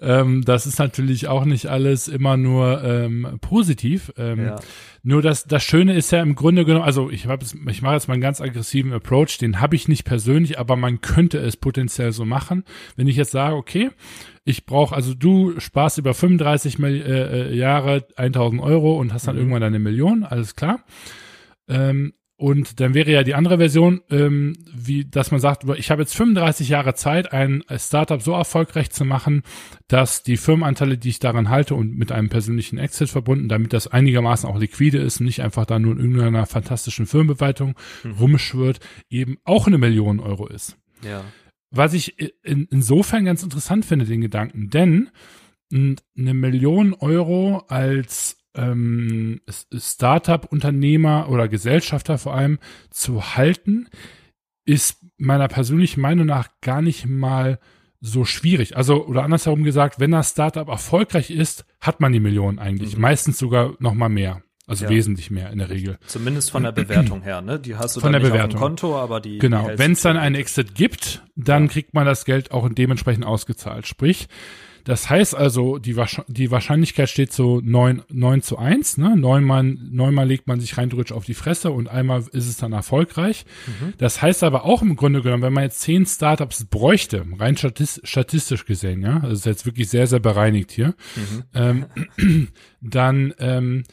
ähm, das ist natürlich auch nicht alles immer nur ähm, positiv. Ähm, ja. Nur das, das Schöne ist ja im Grunde genommen, also ich, hab, ich mache jetzt mal einen ganz aggressiven Approach, den habe ich nicht persönlich, aber man könnte es potenziell so machen. Wenn ich jetzt sage, okay, ich brauche, also du sparst über 35 äh, äh, Jahre 1000 Euro und hast dann mhm. irgendwann eine Million, alles klar. Ähm, und dann wäre ja die andere Version, ähm, wie, dass man sagt, ich habe jetzt 35 Jahre Zeit, ein Startup so erfolgreich zu machen, dass die Firmenanteile, die ich daran halte und mit einem persönlichen Exit verbunden, damit das einigermaßen auch liquide ist und nicht einfach da nur in irgendeiner fantastischen Firmenbewertung mhm. rumschwirrt, eben auch eine Million Euro ist. Ja. Was ich in, insofern ganz interessant finde, den Gedanken, denn eine Million Euro als ähm, Startup-Unternehmer oder Gesellschafter vor allem zu halten, ist meiner persönlichen Meinung nach gar nicht mal so schwierig. Also, oder andersherum gesagt, wenn das Startup erfolgreich ist, hat man die Million eigentlich. Mhm. Meistens sogar noch mal mehr. Also ja. wesentlich mehr in der Regel. Zumindest von der Bewertung her, ne? Die hast du von dann der Bewertung. auf dem Konto, aber die. Genau. Wenn es dann einen Exit gibt, dann ja. kriegt man das Geld auch dementsprechend ausgezahlt. Sprich, das heißt also, die, die Wahrscheinlichkeit steht so neun neun zu eins. Ne? Neunmal, neunmal legt man sich rein auf die Fresse und einmal ist es dann erfolgreich. Mhm. Das heißt aber auch im Grunde genommen, wenn man jetzt zehn Startups bräuchte, rein statistisch gesehen, ja, das ist jetzt wirklich sehr, sehr bereinigt hier, mhm. ähm, dann ähm,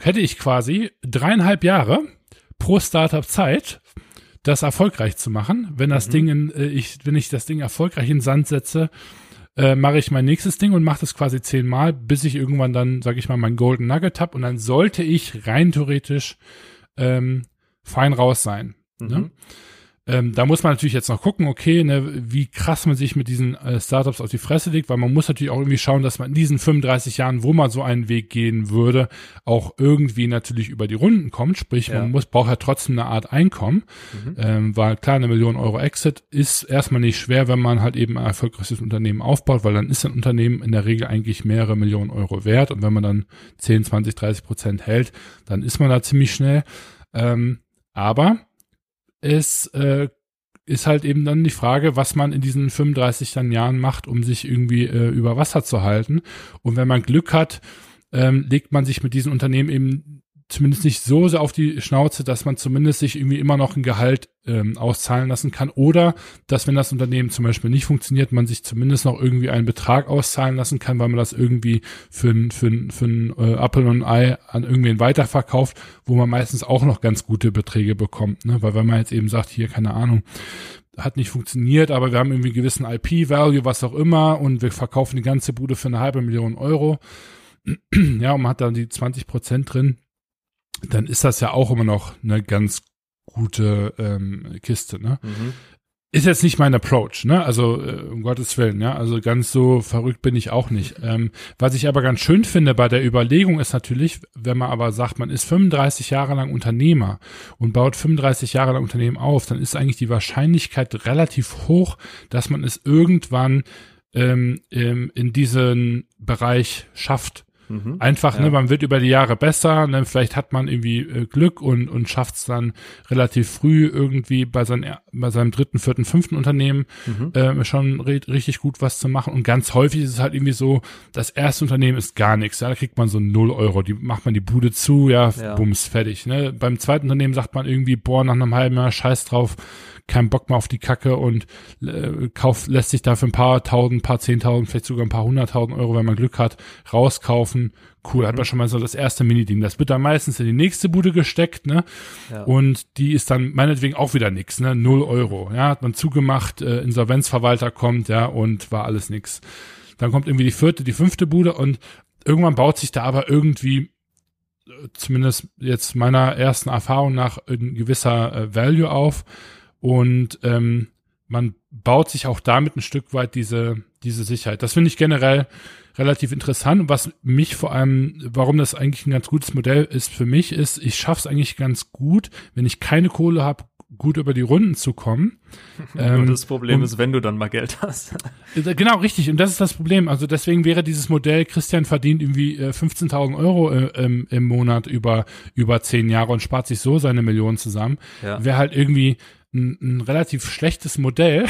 hätte ich quasi dreieinhalb Jahre pro Startup Zeit, das erfolgreich zu machen. Wenn das mhm. Ding in, äh, ich, wenn ich das Ding erfolgreich in Sand setze, äh, mache ich mein nächstes Ding und mache das quasi zehnmal, bis ich irgendwann dann, sage ich mal, mein Golden Nugget hab und dann sollte ich rein theoretisch ähm, fein raus sein. Ne? Mhm. Ne? Ähm, da muss man natürlich jetzt noch gucken, okay, ne, wie krass man sich mit diesen äh, Startups auf die Fresse legt, weil man muss natürlich auch irgendwie schauen, dass man in diesen 35 Jahren, wo man so einen Weg gehen würde, auch irgendwie natürlich über die Runden kommt. Sprich, ja. man muss braucht ja trotzdem eine Art Einkommen, mhm. ähm, weil klar, eine Million Euro Exit ist erstmal nicht schwer, wenn man halt eben ein erfolgreiches Unternehmen aufbaut, weil dann ist ein Unternehmen in der Regel eigentlich mehrere Millionen Euro wert und wenn man dann 10, 20, 30 Prozent hält, dann ist man da ziemlich schnell. Ähm, aber es äh, ist halt eben dann die Frage, was man in diesen 35 dann Jahren macht, um sich irgendwie äh, über Wasser zu halten. Und wenn man Glück hat, ähm, legt man sich mit diesen Unternehmen eben zumindest nicht so sehr auf die Schnauze, dass man zumindest sich irgendwie immer noch ein Gehalt ähm, auszahlen lassen kann oder dass wenn das Unternehmen zum Beispiel nicht funktioniert, man sich zumindest noch irgendwie einen Betrag auszahlen lassen kann, weil man das irgendwie für ein, für ein, für ein äh, Apple und ein Ei an irgendwen weiterverkauft, wo man meistens auch noch ganz gute Beträge bekommt, ne? weil wenn man jetzt eben sagt, hier keine Ahnung, hat nicht funktioniert, aber wir haben irgendwie einen gewissen IP-Value, was auch immer, und wir verkaufen die ganze Bude für eine halbe Million Euro. ja, und man hat dann die 20 Prozent drin dann ist das ja auch immer noch eine ganz gute ähm, Kiste, ne? Mhm. Ist jetzt nicht mein Approach, ne? Also äh, um Gottes Willen, ja. Also ganz so verrückt bin ich auch nicht. Ähm, was ich aber ganz schön finde bei der Überlegung ist natürlich, wenn man aber sagt, man ist 35 Jahre lang Unternehmer und baut 35 Jahre lang Unternehmen auf, dann ist eigentlich die Wahrscheinlichkeit relativ hoch, dass man es irgendwann ähm, ähm, in diesen Bereich schafft. Mhm. Einfach, ne, ja. ne, man wird über die Jahre besser, ne, vielleicht hat man irgendwie äh, Glück und, und schafft es dann relativ früh irgendwie bei, sein, bei seinem dritten, vierten, fünften Unternehmen mhm. äh, schon richtig gut was zu machen. Und ganz häufig ist es halt irgendwie so, das erste Unternehmen ist gar nichts. Ja, da kriegt man so null Euro, die macht man die Bude zu, ja, ja. bums, fertig. Ne? Beim zweiten Unternehmen sagt man irgendwie, boah, nach einem halben Jahr scheiß drauf, keinen Bock mehr auf die Kacke und äh, kauft, lässt sich dafür ein paar tausend, paar zehntausend, vielleicht sogar ein paar hunderttausend Euro, wenn man Glück hat, rauskaufen. Cool, mhm. hat man schon mal so das erste Mini-Ding. Das wird dann meistens in die nächste Bude gesteckt, ne? Ja. Und die ist dann meinetwegen auch wieder nix, ne? Null Euro. Ja, hat man zugemacht, äh, Insolvenzverwalter kommt, ja, und war alles nix. Dann kommt irgendwie die vierte, die fünfte Bude und irgendwann baut sich da aber irgendwie äh, zumindest jetzt meiner ersten Erfahrung nach ein gewisser äh, Value auf und ähm, man baut sich auch damit ein Stück weit diese, diese Sicherheit. Das finde ich generell relativ interessant. Und was mich vor allem, warum das eigentlich ein ganz gutes Modell ist für mich, ist, ich schaffe es eigentlich ganz gut, wenn ich keine Kohle habe, gut über die Runden zu kommen. ähm, das Problem ist, wenn du dann mal Geld hast. Äh, genau, richtig. Und das ist das Problem. Also deswegen wäre dieses Modell, Christian verdient irgendwie äh, 15.000 Euro äh, im, im Monat über, über zehn Jahre und spart sich so seine Millionen zusammen. Ja. Wäre halt irgendwie ein, ein relativ schlechtes Modell,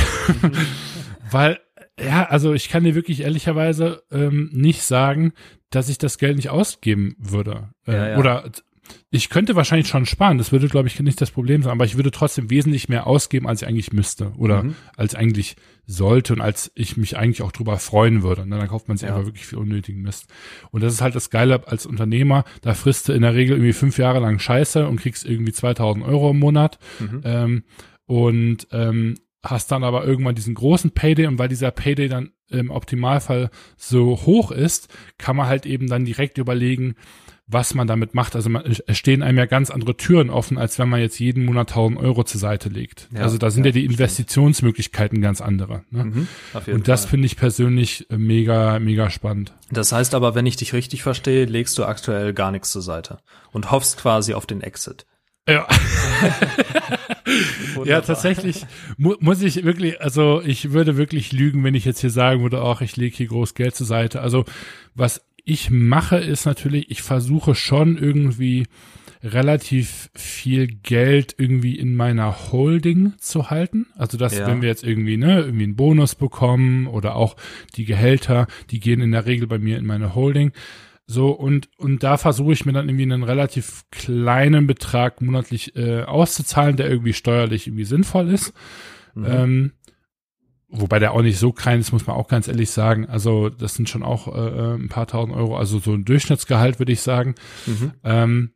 weil ja, also ich kann dir wirklich ehrlicherweise ähm, nicht sagen, dass ich das Geld nicht ausgeben würde. Äh, ja, ja. Oder ich könnte wahrscheinlich schon sparen, das würde, glaube ich, nicht das Problem sein, aber ich würde trotzdem wesentlich mehr ausgeben, als ich eigentlich müsste oder mhm. als eigentlich sollte und als ich mich eigentlich auch drüber freuen würde. Und dann kauft man sich ja. einfach wirklich viel unnötigen Mist. Und das ist halt das Geile als Unternehmer, da frisst du in der Regel irgendwie fünf Jahre lang Scheiße und kriegst irgendwie 2000 Euro im Monat. Mhm. Ähm, und ähm, hast dann aber irgendwann diesen großen Payday und weil dieser Payday dann im Optimalfall so hoch ist, kann man halt eben dann direkt überlegen, was man damit macht. Also man, es stehen einem ja ganz andere Türen offen, als wenn man jetzt jeden Monat 1000 Euro zur Seite legt. Ja, also da sind ja, ja die Investitionsmöglichkeiten ganz andere. Ne? Mhm, und das finde ich persönlich äh, mega, mega spannend. Das heißt aber, wenn ich dich richtig verstehe, legst du aktuell gar nichts zur Seite und hoffst quasi auf den Exit. Ja. ja, tatsächlich mu muss ich wirklich, also ich würde wirklich lügen, wenn ich jetzt hier sagen würde, auch ich lege hier groß Geld zur Seite. Also was ich mache, ist natürlich, ich versuche schon irgendwie relativ viel Geld irgendwie in meiner Holding zu halten. Also dass, ja. wenn wir jetzt irgendwie, ne, irgendwie einen Bonus bekommen oder auch die Gehälter, die gehen in der Regel bei mir in meine Holding. So, und, und da versuche ich mir dann irgendwie einen relativ kleinen Betrag monatlich äh, auszuzahlen, der irgendwie steuerlich irgendwie sinnvoll ist. Mhm. Ähm, wobei der auch nicht so klein ist, muss man auch ganz ehrlich sagen. Also das sind schon auch äh, äh ein paar tausend Euro, also so ein Durchschnittsgehalt, würde ich sagen. Mhm. Ähm,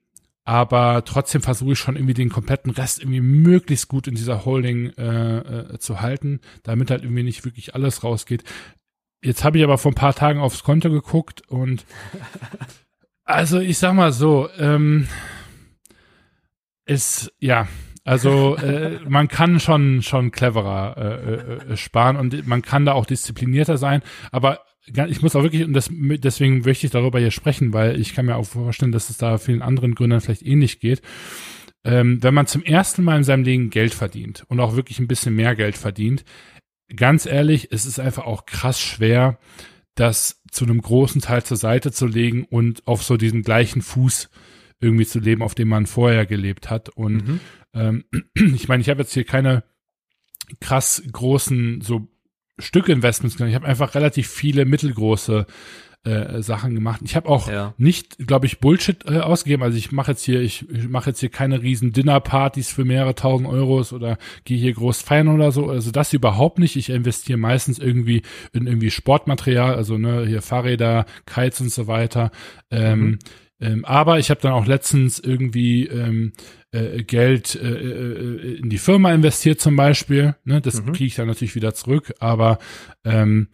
aber trotzdem versuche ich schon irgendwie den kompletten Rest irgendwie möglichst gut in dieser Holding äh, äh, zu halten, damit halt irgendwie nicht wirklich alles rausgeht. Jetzt habe ich aber vor ein paar Tagen aufs Konto geguckt und also ich sag mal so, ähm, ist ja, also äh, man kann schon schon cleverer äh, äh, sparen und man kann da auch disziplinierter sein, aber ich muss auch wirklich und das, deswegen möchte ich darüber hier sprechen, weil ich kann mir auch vorstellen, dass es da vielen anderen Gründern vielleicht ähnlich geht. Ähm, wenn man zum ersten Mal in seinem Leben Geld verdient und auch wirklich ein bisschen mehr Geld verdient, ganz ehrlich, es ist einfach auch krass schwer, das zu einem großen Teil zur Seite zu legen und auf so diesen gleichen Fuß irgendwie zu leben, auf dem man vorher gelebt hat. Und mhm. ähm, ich meine, ich habe jetzt hier keine krass großen so Stückinvestments gemacht. Ich habe einfach relativ viele mittelgroße äh, Sachen gemacht. Ich habe auch Ja. nicht, glaube ich, Bullshit äh, ausgegeben. Also ich mache jetzt hier, ich, ich mache jetzt hier keine riesen Dinnerpartys für mehrere tausend Euros oder gehe hier groß feiern oder so. Also das überhaupt nicht. Ich investiere meistens irgendwie in irgendwie Sportmaterial, also ne, hier Fahrräder, Kites und so weiter. Ähm, Mhm. ähm, aber ich habe dann auch letztens irgendwie ähm, äh, Geld äh, äh, in die Firma investiert zum Beispiel. Ne? Das Mhm. kriege ich dann natürlich wieder zurück. Aber ähm,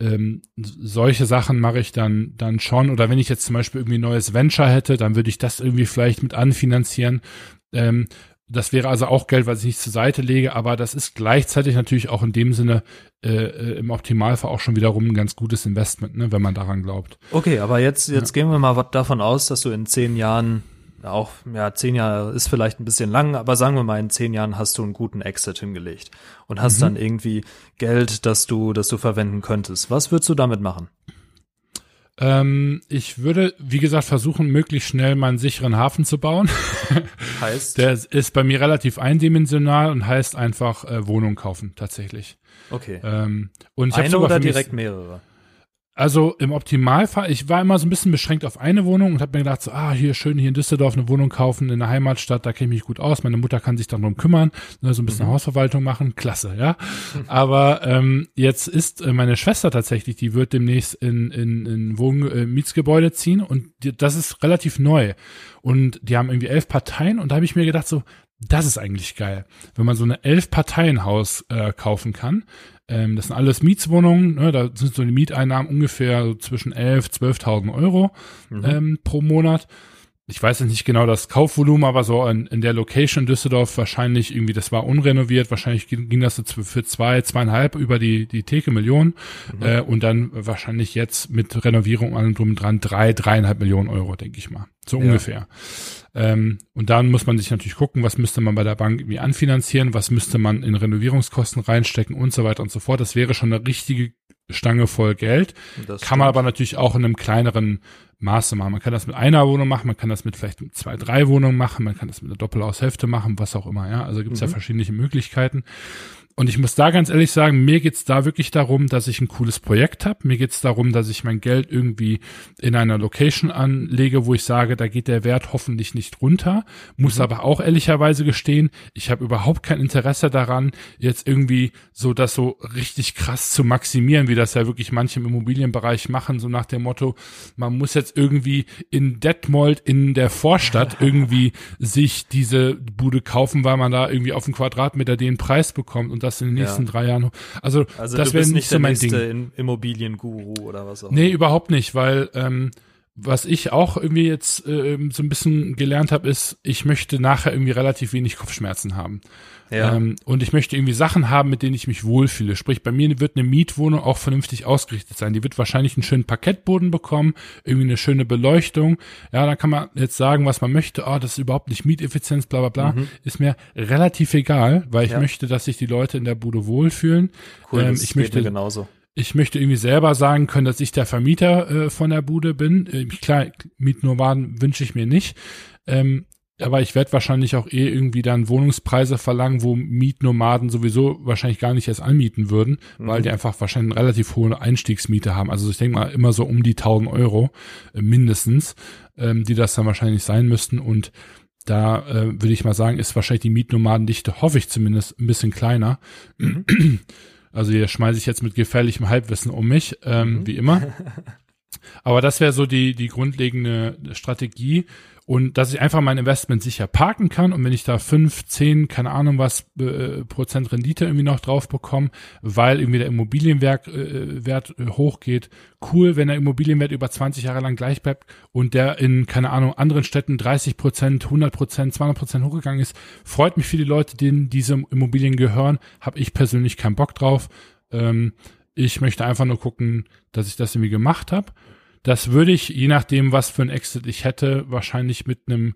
ähm, solche Sachen mache ich dann dann schon. Oder wenn ich jetzt zum Beispiel irgendwie ein neues Venture hätte, dann würde ich das irgendwie vielleicht mit anfinanzieren. Ähm, das wäre also auch Geld, was ich nicht zur Seite lege, aber das ist gleichzeitig natürlich auch in dem Sinne äh, äh, im Optimalfall auch schon wiederum ein ganz gutes Investment, ne, wenn man daran glaubt. Okay, aber jetzt, jetzt gehen wir mal davon aus, dass du in zehn Jahren auch, ja, zehn Jahre ist vielleicht ein bisschen lang, aber sagen wir mal, in zehn Jahren hast du einen guten Exit hingelegt und hast dann irgendwie Geld, das du, das du verwenden könntest. Was würdest du damit machen? Ähm, ich würde, wie gesagt, versuchen, möglichst schnell mal einen sicheren Hafen zu bauen. Heißt, Der ist bei mir relativ eindimensional und heißt einfach äh, Wohnung kaufen, tatsächlich. okay. Ähm, und ich Eine oder direkt mehrere? Also im Optimalfall, ich war immer so ein bisschen beschränkt auf eine Wohnung und habe mir gedacht, so, ah, hier schön hier in Düsseldorf eine Wohnung kaufen, in der Heimatstadt, da kenne ich mich gut aus, meine Mutter kann sich darum kümmern, ne, so ein bisschen Hausverwaltung machen, klasse, ja. Aber ähm, jetzt ist äh, meine Schwester tatsächlich, die wird demnächst in, in, in Wohn äh, Mietsgebäude ziehen und die, das ist relativ neu. Und die haben irgendwie elf Parteien und da habe ich mir gedacht, so, das ist eigentlich geil, wenn man so eine elf Parteienhaus äh, kaufen kann. Ähm, das sind alles Mietswohnungen, ne, da sind so die Mieteinnahmen ungefähr so zwischen 11, 12.000 Euro ähm, pro Monat. Ich weiß jetzt nicht genau das Kaufvolumen, aber so in, in der Location in Düsseldorf wahrscheinlich irgendwie, das war unrenoviert, wahrscheinlich ging, das so für zwei, zweieinhalb über die, die Theke Millionen äh, und dann wahrscheinlich jetzt mit Renovierung und allem drum dran drei, dreieinhalb Millionen Euro, denke ich mal. So Ja. ungefähr. Ähm, und dann muss man sich natürlich gucken, was müsste man bei der Bank irgendwie anfinanzieren, was müsste man in Renovierungskosten reinstecken und so weiter und so fort. Das wäre schon eine richtige Stange voll Geld. Das Kann man stimmt. aber natürlich auch in einem kleineren Maße machen. Man kann das mit einer Wohnung machen, man kann das mit vielleicht mit zwei, drei Wohnungen machen, man kann das mit einer Doppelhaushälfte machen, was auch immer, ja. Also gibt's ja verschiedene Möglichkeiten. Und ich muss da ganz ehrlich sagen, mir geht's da wirklich darum, dass ich ein cooles Projekt habe. Mir geht's darum, dass ich mein Geld irgendwie in einer Location anlege, wo ich sage, da geht der Wert hoffentlich nicht runter. Muss aber auch ehrlicherweise gestehen, ich habe überhaupt kein Interesse daran, jetzt irgendwie so das so richtig krass zu maximieren, wie das ja wirklich manche im Immobilienbereich machen, so nach dem Motto, man muss jetzt irgendwie in Detmold in der Vorstadt irgendwie sich diese Bude kaufen, weil man da irgendwie auf den Quadratmeter den Preis bekommt und das in den Ja. nächsten drei Jahren. Also, Also das wäre nicht so mein Ding. In- Immobilienguru oder was auch Nee, überhaupt nicht, weil ähm, was ich auch irgendwie jetzt ähm, so ein bisschen gelernt habe, ist, ich möchte nachher irgendwie relativ wenig Kopfschmerzen haben. Ja. Ähm, und ich möchte irgendwie Sachen haben, mit denen ich mich wohlfühle. Sprich, bei mir wird eine Mietwohnung auch vernünftig ausgerichtet sein. Die wird wahrscheinlich einen schönen Parkettboden bekommen, irgendwie eine schöne Beleuchtung. Ja, da kann man jetzt sagen, was man möchte. Ah, das ist überhaupt nicht Mieteffizienz, bla bla bla. Ist mir relativ egal, weil ich Ja. möchte, dass sich die Leute in der Bude wohlfühlen. cool, ähm, das ich möchte genauso. Ich möchte irgendwie selber sagen können, dass ich der Vermieter äh, von der Bude bin. Äh, klar, Mietnomaden wünsche ich mir nicht. Ähm, aber ich werde wahrscheinlich auch eh irgendwie dann Wohnungspreise verlangen, wo Mietnomaden sowieso wahrscheinlich gar nicht erst anmieten würden, weil die einfach wahrscheinlich eine relativ hohe Einstiegsmiete haben. Also ich denke mal immer so um die 1000 Euro äh, mindestens, ähm, die das dann wahrscheinlich sein müssten. Und da äh, würde ich mal sagen, ist wahrscheinlich die Mietnomadendichte, hoffe ich zumindest, ein bisschen kleiner. Also hier schmeiße ich jetzt mit gefährlichem Halbwissen um mich, ähm, wie immer. Aber das wäre so die, die grundlegende Strategie. Und dass ich einfach mein Investment sicher parken kann und wenn ich da fünf, zehn, keine Ahnung was, äh, Prozent Rendite irgendwie noch drauf bekomme, weil irgendwie der Immobilienwert äh, Wert, äh, hochgeht, cool, wenn der Immobilienwert über 20 Jahre lang gleich bleibt und der in, keine Ahnung, anderen Städten 30 Prozent, 100 Prozent, 200 Prozent hochgegangen ist, freut mich für die Leute, denen diese Immobilien gehören, habe ich persönlich keinen Bock drauf. Ähm, ich möchte einfach nur gucken, dass ich das irgendwie gemacht habe. Das würde ich, je nachdem, was für ein Exit ich hätte, wahrscheinlich mit einem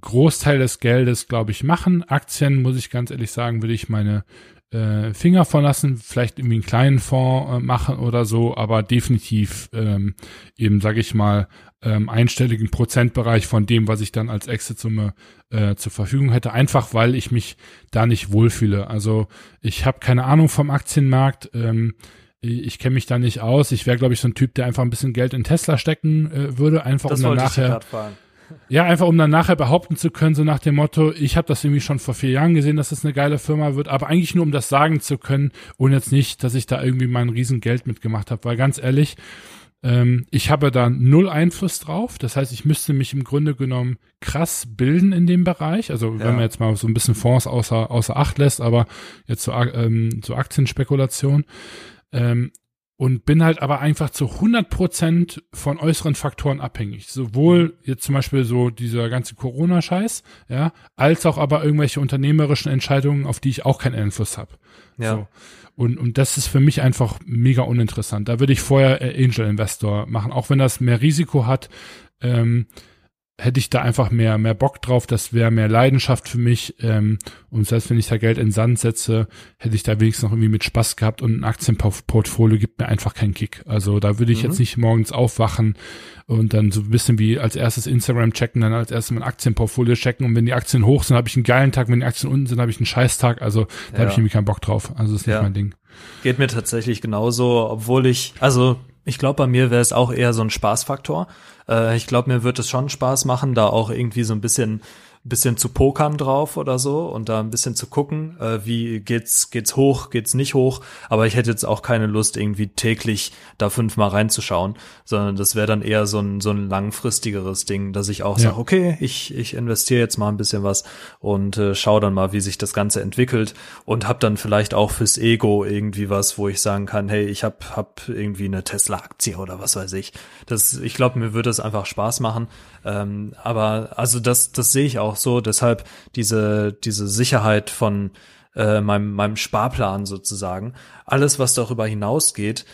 Großteil des Geldes, glaube ich, machen. Aktien, muss ich ganz ehrlich sagen, würde ich meine äh, Finger von lassen, vielleicht irgendwie einen kleinen Fonds äh, machen oder so, aber definitiv ähm, eben, sage ich mal, ähm, einstelligen Prozentbereich von dem, was ich dann als Exit-Summe äh, zur Verfügung hätte, einfach weil ich mich da nicht wohlfühle. Also ich habe keine Ahnung vom Aktienmarkt. Ähm, ich kenne mich da nicht aus. Ich wäre, glaube ich, so ein Typ, der einfach ein bisschen Geld in Tesla stecken äh, würde, einfach das um dann nachher. Ja, einfach um dann nachher behaupten zu können, so nach dem Motto, ich habe das irgendwie schon vor vier Jahren gesehen, dass es das eine geile Firma wird, aber eigentlich nur um das sagen zu können und jetzt nicht, dass ich da irgendwie mein Riesengeld mitgemacht habe. Weil ganz ehrlich, ähm, ich habe da null Einfluss drauf. Das heißt, ich müsste mich im Grunde genommen krass bilden in dem Bereich. Also wenn man jetzt mal so ein bisschen Fonds außer, außer Acht lässt, aber jetzt so, ähm, so Aktienspekulation. Ähm, und bin halt aber einfach zu 100 Prozent von äußeren Faktoren abhängig. Sowohl jetzt zum Beispiel so dieser ganze Corona-Scheiß, ja, als auch aber irgendwelche unternehmerischen Entscheidungen, auf die ich auch keinen Einfluss habe. Ja. So. Und, und das ist für mich einfach mega uninteressant. Da würde ich vorher Angel Investor machen, auch wenn das mehr Risiko hat. Ähm, hätte ich da einfach mehr, mehr Bock drauf, das wäre mehr Leidenschaft für mich. Ähm, und selbst wenn ich da Geld in Sand setze, hätte ich da wenigstens noch irgendwie mit Spaß gehabt und ein Aktienportfolio gibt mir einfach keinen Kick. Also da würde ich mhm. jetzt nicht morgens aufwachen und dann so ein bisschen wie als erstes Instagram checken, dann als erstes mein Aktienportfolio checken und wenn die Aktien hoch sind, habe ich einen geilen Tag, wenn die Aktien unten sind, habe ich einen Scheißtag. Also da ja. habe ich irgendwie keinen Bock drauf. Also das ist nicht ja. mein Ding. Geht mir tatsächlich genauso, obwohl ich, also ich glaube, bei mir wäre es auch eher so ein Spaßfaktor. Äh, ich glaube, mir wird es schon Spaß machen, da auch irgendwie so ein bisschen bisschen zu pokern drauf oder so und da ein bisschen zu gucken, äh, wie geht's geht's hoch, geht's nicht hoch, aber ich hätte jetzt auch keine Lust irgendwie täglich da fünfmal reinzuschauen, sondern das wäre dann eher so ein so ein langfristigeres Ding, dass ich auch ja. sage, okay, ich ich investiere jetzt mal ein bisschen was und äh, schau dann mal, wie sich das ganze entwickelt und hab dann vielleicht auch fürs Ego irgendwie was, wo ich sagen kann, hey, ich hab hab irgendwie eine Tesla Aktie oder was weiß ich. Das ich glaube, mir würde es einfach Spaß machen, ähm, aber also das, das sehe ich auch so. Deshalb diese, diese Sicherheit von äh, meinem, meinem Sparplan sozusagen. Alles, was darüber hinausgeht,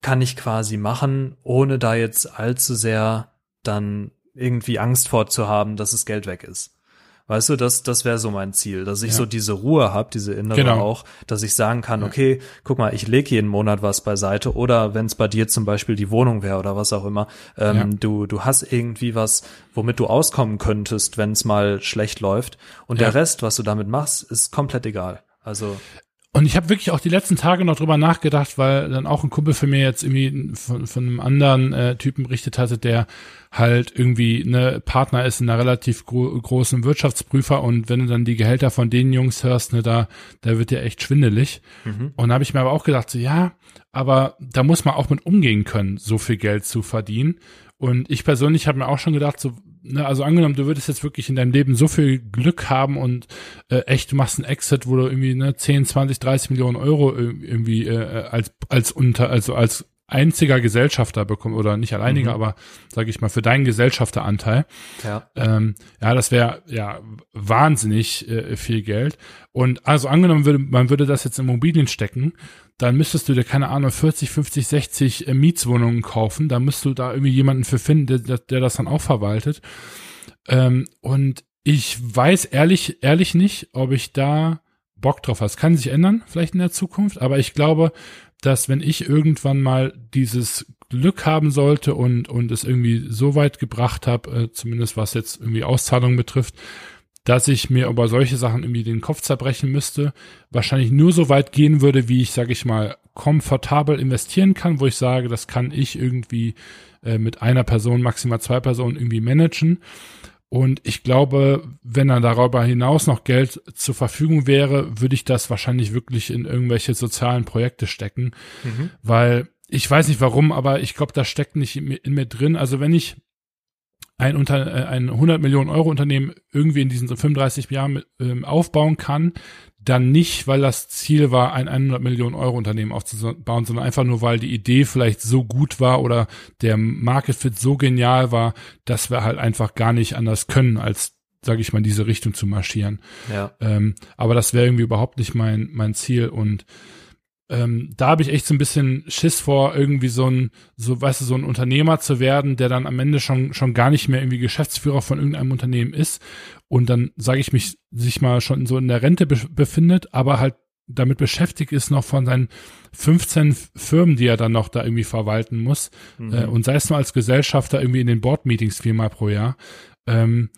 kann ich quasi machen, ohne da jetzt allzu sehr dann irgendwie Angst vor zu haben, dass das Geld weg ist. Weißt du, das, das wäre so mein Ziel, dass ich ja. so diese Ruhe habe, diese innere genau. auch, dass ich sagen kann, ja. okay, guck mal, ich lege jeden Monat was beiseite oder wenn es bei dir zum Beispiel die Wohnung wäre oder was auch immer, ähm, ja. du, du hast irgendwie was, womit du auskommen könntest, wenn es mal schlecht läuft und der Rest, was du damit machst, ist komplett egal. Also und ich habe wirklich auch die letzten Tage noch drüber nachgedacht, weil dann auch ein Kumpel für mir jetzt irgendwie von, von einem anderen äh, Typen berichtet hatte, der halt irgendwie ne Partner ist in einer relativ gro großen Wirtschaftsprüfer und wenn du dann die Gehälter von den Jungs hörst, ne, da, da wird dir echt schwindelig. Mhm. Und da habe ich mir aber auch gedacht, so ja, aber da muss man auch mit umgehen können, so viel Geld zu verdienen. Und ich persönlich habe mir auch schon gedacht, so ne, also angenommen, du würdest jetzt wirklich in deinem Leben so viel Glück haben und äh, echt, du machst einen Exit, wo du irgendwie ne, 10, 20, 30 Millionen Euro irgendwie äh, als, als unter, also als einziger Gesellschafter bekommen oder nicht alleiniger, mhm. aber sage ich mal für deinen Gesellschafteranteil. Ja, ähm, ja das wäre ja wahnsinnig äh, viel Geld. Und also angenommen würde man würde das jetzt in Immobilien stecken, dann müsstest du dir keine Ahnung 40, 50, 60 äh, Mietswohnungen kaufen. Da müsst du da irgendwie jemanden für finden, der, der das dann auch verwaltet. Ähm, und ich weiß ehrlich ehrlich nicht, ob ich da Bock drauf. Es kann sich ändern, vielleicht in der Zukunft, aber ich glaube, dass wenn ich irgendwann mal dieses Glück haben sollte und, und es irgendwie so weit gebracht habe, äh, zumindest was jetzt irgendwie Auszahlungen betrifft, dass ich mir über solche Sachen irgendwie den Kopf zerbrechen müsste, wahrscheinlich nur so weit gehen würde, wie ich, sage ich mal, komfortabel investieren kann, wo ich sage, das kann ich irgendwie äh, mit einer Person, maximal zwei Personen irgendwie managen. Und ich glaube, wenn dann darüber hinaus noch Geld zur Verfügung wäre, würde ich das wahrscheinlich wirklich in irgendwelche sozialen Projekte stecken, mhm. weil ich weiß nicht warum, aber ich glaube, das steckt nicht in mir, in mir drin. Also wenn ich ein, unter, äh, ein 100 Millionen Euro Unternehmen irgendwie in diesen 35 Jahren ähm, aufbauen kann, dann nicht, weil das Ziel war, ein 100 Millionen Euro Unternehmen aufzubauen, sondern einfach nur, weil die Idee vielleicht so gut war oder der Market Fit so genial war, dass wir halt einfach gar nicht anders können, als sage ich mal, in diese Richtung zu marschieren. Ja. Ähm, aber das wäre irgendwie überhaupt nicht mein mein Ziel und ähm, da habe ich echt so ein bisschen Schiss vor, irgendwie so ein, so, weißt du, so ein Unternehmer zu werden, der dann am Ende schon, schon gar nicht mehr irgendwie Geschäftsführer von irgendeinem Unternehmen ist und dann, sage ich mich, sich mal schon so in der Rente be befindet, aber halt damit beschäftigt ist noch von seinen 15 Firmen, die er dann noch da irgendwie verwalten muss mhm. äh, und sei es nur als Gesellschafter irgendwie in den Board-Meetings viermal pro Jahr. Ähm,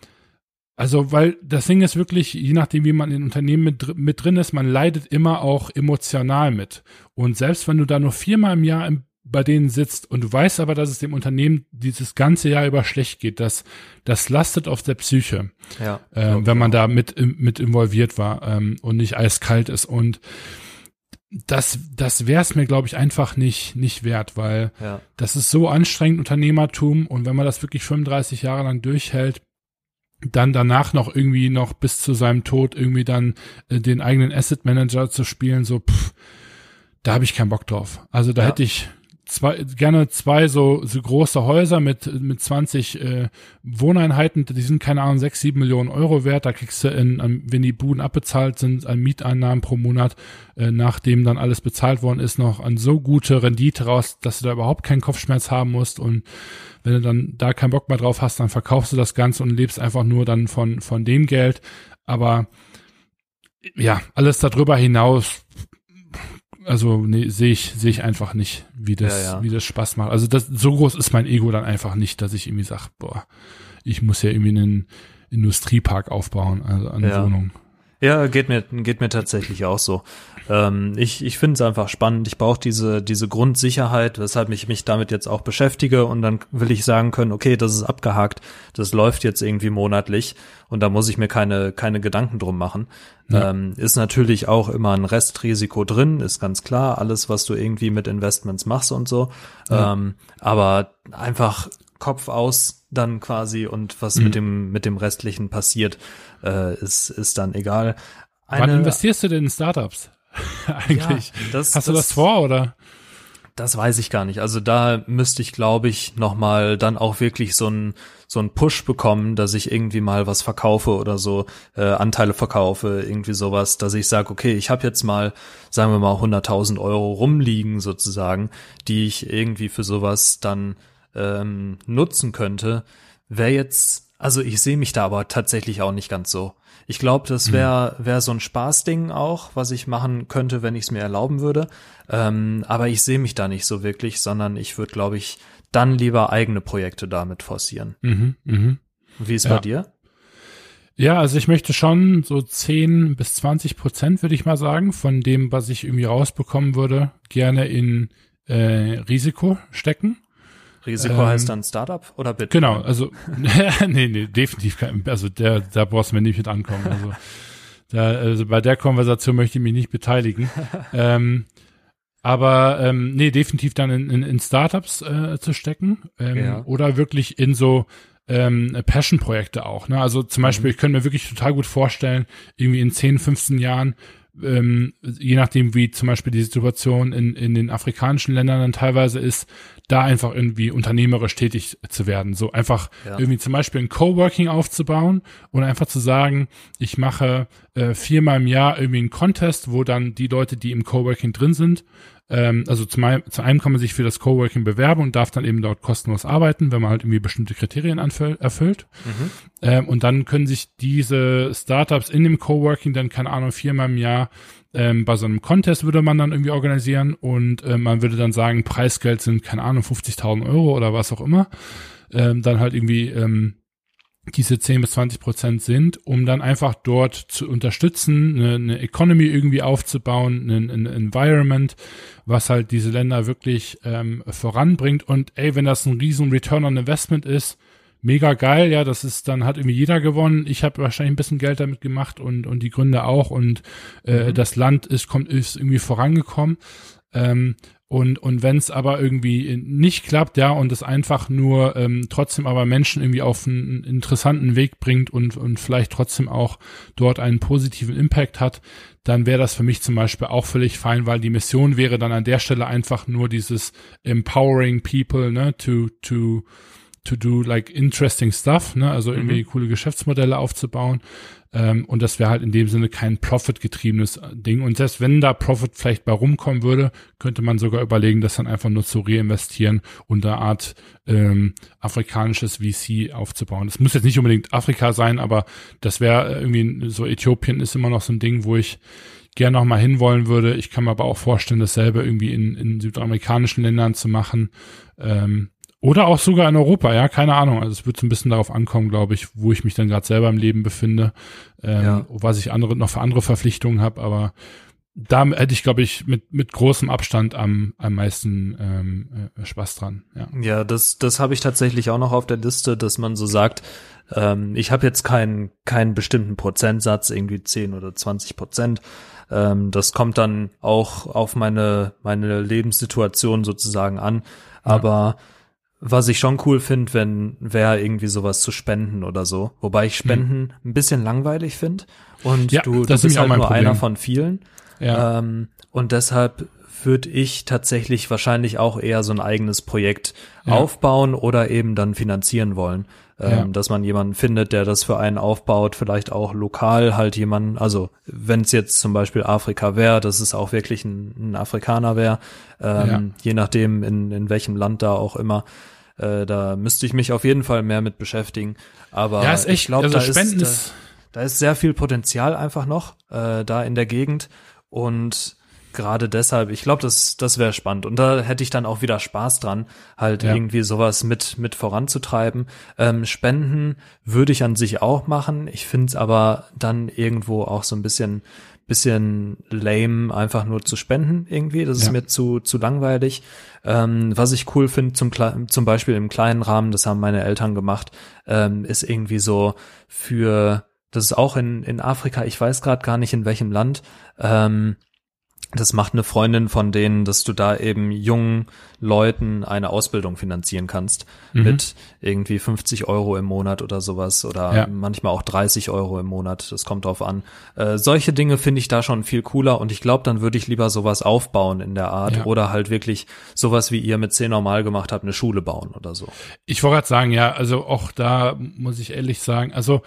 Also, weil das Ding ist wirklich, je nachdem, wie man in Unternehmen mit, mit drin ist, man leidet immer auch emotional mit. Und selbst wenn du da nur viermal im Jahr im, bei denen sitzt und du weißt aber, dass es dem Unternehmen dieses ganze Jahr über schlecht geht, das, das lastet auf der Psyche, Ja. äh, okay. wenn man da mit, mit involviert war ähm, und nicht eiskalt ist. Und das, das wäre es mir, glaube ich, einfach nicht, nicht wert, weil Ja. das ist so anstrengend, Unternehmertum. Und wenn man das wirklich 35 Jahre lang durchhält, dann danach noch irgendwie noch bis zu seinem Tod irgendwie dann äh, den eigenen Asset Manager zu spielen, so, pff, da habe ich keinen Bock drauf. Also da Ja. hätte ich zwei, gerne zwei so, so große Häuser mit, mit 20 äh, Wohneinheiten, die sind, keine Ahnung, sechs, sieben Millionen Euro wert. Da kriegst du, in, an- wenn die Buden abbezahlt sind, an Mieteinnahmen pro Monat, äh, nachdem dann alles bezahlt worden ist, noch an so gute Rendite raus, dass du da überhaupt keinen Kopfschmerz haben musst. Und wenn du dann da keinen Bock mehr drauf hast, dann verkaufst du das Ganze und lebst einfach nur dann von, von dem Geld. Aber ja, alles darüber hinaus, also nee, sehe ich, sehe ich einfach nicht, wie das, Ja, ja. wie das Spaß macht. Also das, so groß ist mein Ego dann einfach nicht, dass ich irgendwie sage, boah, ich muss ja irgendwie einen Industriepark aufbauen, also eine Ja. Wohnung. Ja, geht mir, geht mir tatsächlich auch so. Ähm, ich ich finde es einfach spannend. Ich brauche diese, diese Grundsicherheit, weshalb ich mich damit jetzt auch beschäftige und dann will ich sagen können, okay, das ist abgehakt, das läuft jetzt irgendwie monatlich und da muss ich mir keine, keine Gedanken drum machen. Ja. Ähm, ist natürlich auch immer ein Restrisiko drin, ist ganz klar, alles, was du irgendwie mit Investments machst und so. Ja. Ähm, aber einfach Kopf aus dann quasi und was Mhm. mit dem, mit dem Restlichen passiert, äh, ist, ist dann egal. Wann investierst du denn in Startups? Eigentlich. Ja, das, Hast du das vor oder? Das weiß ich gar nicht. Also da müsste ich, glaube ich, nochmal dann auch wirklich so ein so ein Push bekommen, dass ich irgendwie mal was verkaufe oder so, äh, Anteile verkaufe, irgendwie sowas, dass ich sage, okay, ich habe jetzt mal, sagen wir mal, 100.000 Euro rumliegen sozusagen, die ich irgendwie für sowas dann ähm, nutzen könnte. Wäre jetzt, also ich sehe mich da aber tatsächlich auch nicht ganz so. Ich glaube, das wäre wär so ein Spaßding auch, was ich machen könnte, wenn ich es mir erlauben würde. Ähm, aber ich sehe mich da nicht so wirklich, sondern ich würde, glaube ich, dann lieber eigene Projekte damit forcieren. Mhm, mhm. Wie ist Ja. bei dir? Ja, also ich möchte schon so 10 bis 20 Prozent, würde ich mal sagen, von dem, was ich irgendwie rausbekommen würde, gerne in äh, Risiko stecken. Risiko Ähm, heißt dann Startup oder Bitcoin? Genau, also nee, nee, definitiv kein, also der, da brauchst du mir nicht mit ankommen. Also, da, also bei der Konversation möchte ich mich nicht beteiligen. ähm, aber ähm, nee, definitiv dann in, in, in Startups äh, zu stecken ähm, Ja. oder wirklich in so ähm, Passion-Projekte auch. Ne? Also zum Beispiel, ich könnte mir wirklich total gut vorstellen, irgendwie in 10, 15 Jahren, ähm, je nachdem, wie zum Beispiel die Situation in, in den afrikanischen Ländern dann teilweise ist, da einfach irgendwie unternehmerisch tätig zu werden. So einfach Ja. irgendwie zum Beispiel ein Coworking aufzubauen und einfach zu sagen, ich mache äh, viermal im Jahr irgendwie einen Contest, wo dann die Leute, die im Coworking drin sind, ähm, also zum, ein- zu einem kann man sich für das Coworking bewerben und darf dann eben dort kostenlos arbeiten, wenn man halt irgendwie bestimmte Kriterien erfüllt. Mhm. Ähm, und dann können sich diese Startups in dem Coworking dann, keine Ahnung, viermal im Jahr ähm, bei so einem Contest würde man dann irgendwie organisieren und äh, man würde dann sagen, Preisgeld sind, keine Ahnung, 50.000 Euro oder was auch immer. Ähm, dann halt irgendwie ähm, diese 10 bis 20 Prozent sind, um dann einfach dort zu unterstützen, eine, eine Economy irgendwie aufzubauen, ein, ein Environment, was halt diese Länder wirklich ähm, voranbringt. Und ey, wenn das ein riesen Return on Investment ist, mega geil, ja, das ist, dann hat irgendwie jeder gewonnen. Ich habe wahrscheinlich ein bisschen Geld damit gemacht und, und die Gründer auch und äh, Mhm. das Land ist, kommt, ist irgendwie vorangekommen. Ähm, und, und wenn es aber irgendwie nicht klappt, ja, und es einfach nur ähm, trotzdem aber Menschen irgendwie auf einen interessanten Weg bringt und, und vielleicht trotzdem auch dort einen positiven Impact hat, dann wäre das für mich zum Beispiel auch völlig fein, weil die Mission wäre dann an der Stelle einfach nur dieses empowering people, ne, to, to, to do like interesting stuff, ne, also irgendwie coole Geschäftsmodelle aufzubauen. Ähm, und das wäre halt in dem Sinne kein Profit-getriebenes Ding. Und selbst wenn da Profit vielleicht bei rumkommen würde, könnte man sogar überlegen, das dann einfach nur zu reinvestieren und eine Art ähm, afrikanisches VC aufzubauen. Das muss jetzt nicht unbedingt Afrika sein, aber das wäre irgendwie so Äthiopien ist immer noch so ein Ding, wo ich gerne noch mal hinwollen würde. Ich kann mir aber auch vorstellen, dasselbe irgendwie in, in südamerikanischen Ländern zu machen. Ähm, Oder auch sogar in Europa, ja, keine Ahnung. Also es wird so ein bisschen darauf ankommen, glaube ich, wo ich mich dann gerade selber im Leben befinde, ähm, ja. was ich andere noch für andere Verpflichtungen habe, aber da hätte ich, glaube ich, mit, mit großem Abstand am, am meisten ähm, äh, Spaß dran. Ja, ja das, das habe ich tatsächlich auch noch auf der Liste, dass man so sagt, ähm, ich habe jetzt keinen keinen bestimmten Prozentsatz, irgendwie 10 oder 20 Prozent. Ähm, das kommt dann auch auf meine, meine Lebenssituation sozusagen an. Aber ja. Was ich schon cool finde, wenn wäre irgendwie sowas zu spenden oder so. Wobei ich Spenden hm. ein bisschen langweilig finde. Und ja, du, du bist halt nur Problem. einer von vielen. Ja. Ähm, und deshalb würde ich tatsächlich wahrscheinlich auch eher so ein eigenes Projekt ja. aufbauen oder eben dann finanzieren wollen. Ähm, ja. Dass man jemanden findet, der das für einen aufbaut, vielleicht auch lokal halt jemanden, also wenn es jetzt zum Beispiel Afrika wäre, dass es auch wirklich ein, ein Afrikaner wäre, ähm, ja. je nachdem in, in welchem Land da auch immer. Äh, da müsste ich mich auf jeden Fall mehr mit beschäftigen. Aber ja, echt, ich glaube, also da, ist, da, da ist sehr viel Potenzial einfach noch äh, da in der Gegend. Und gerade deshalb, ich glaube, das, das wäre spannend. Und da hätte ich dann auch wieder Spaß dran, halt ja. irgendwie sowas mit, mit voranzutreiben. Ähm, Spenden würde ich an sich auch machen. Ich finde es aber dann irgendwo auch so ein bisschen, bisschen lame, einfach nur zu spenden irgendwie. Das ja. ist mir zu, zu langweilig. Ähm, was ich cool finde, zum, zum Beispiel im kleinen Rahmen, das haben meine Eltern gemacht, ähm, ist irgendwie so für das ist auch in, in Afrika, ich weiß gerade gar nicht in welchem Land. Ähm, das macht eine Freundin von denen, dass du da eben jungen Leuten eine Ausbildung finanzieren kannst mhm. mit irgendwie 50 Euro im Monat oder sowas oder ja. manchmal auch 30 Euro im Monat. Das kommt drauf an. Äh, solche Dinge finde ich da schon viel cooler und ich glaube, dann würde ich lieber sowas aufbauen in der Art ja. oder halt wirklich sowas wie ihr mit 10 normal gemacht habt, eine Schule bauen oder so. Ich wollte gerade sagen, ja, also auch da muss ich ehrlich sagen, also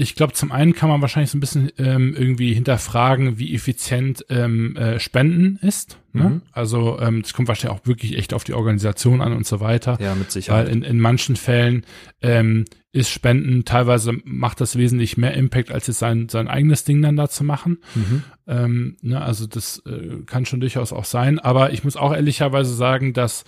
ich glaube, zum einen kann man wahrscheinlich so ein bisschen ähm, irgendwie hinterfragen, wie effizient ähm, äh, Spenden ist. Ne? Mhm. Also ähm, das kommt wahrscheinlich auch wirklich echt auf die Organisation an und so weiter. Ja, mit Sicherheit. Weil in, in manchen Fällen ähm, ist Spenden teilweise macht das wesentlich mehr Impact, als es sein, sein eigenes Ding dann da zu machen. Mhm. Ähm, ne, also das äh, kann schon durchaus auch sein. Aber ich muss auch ehrlicherweise sagen, dass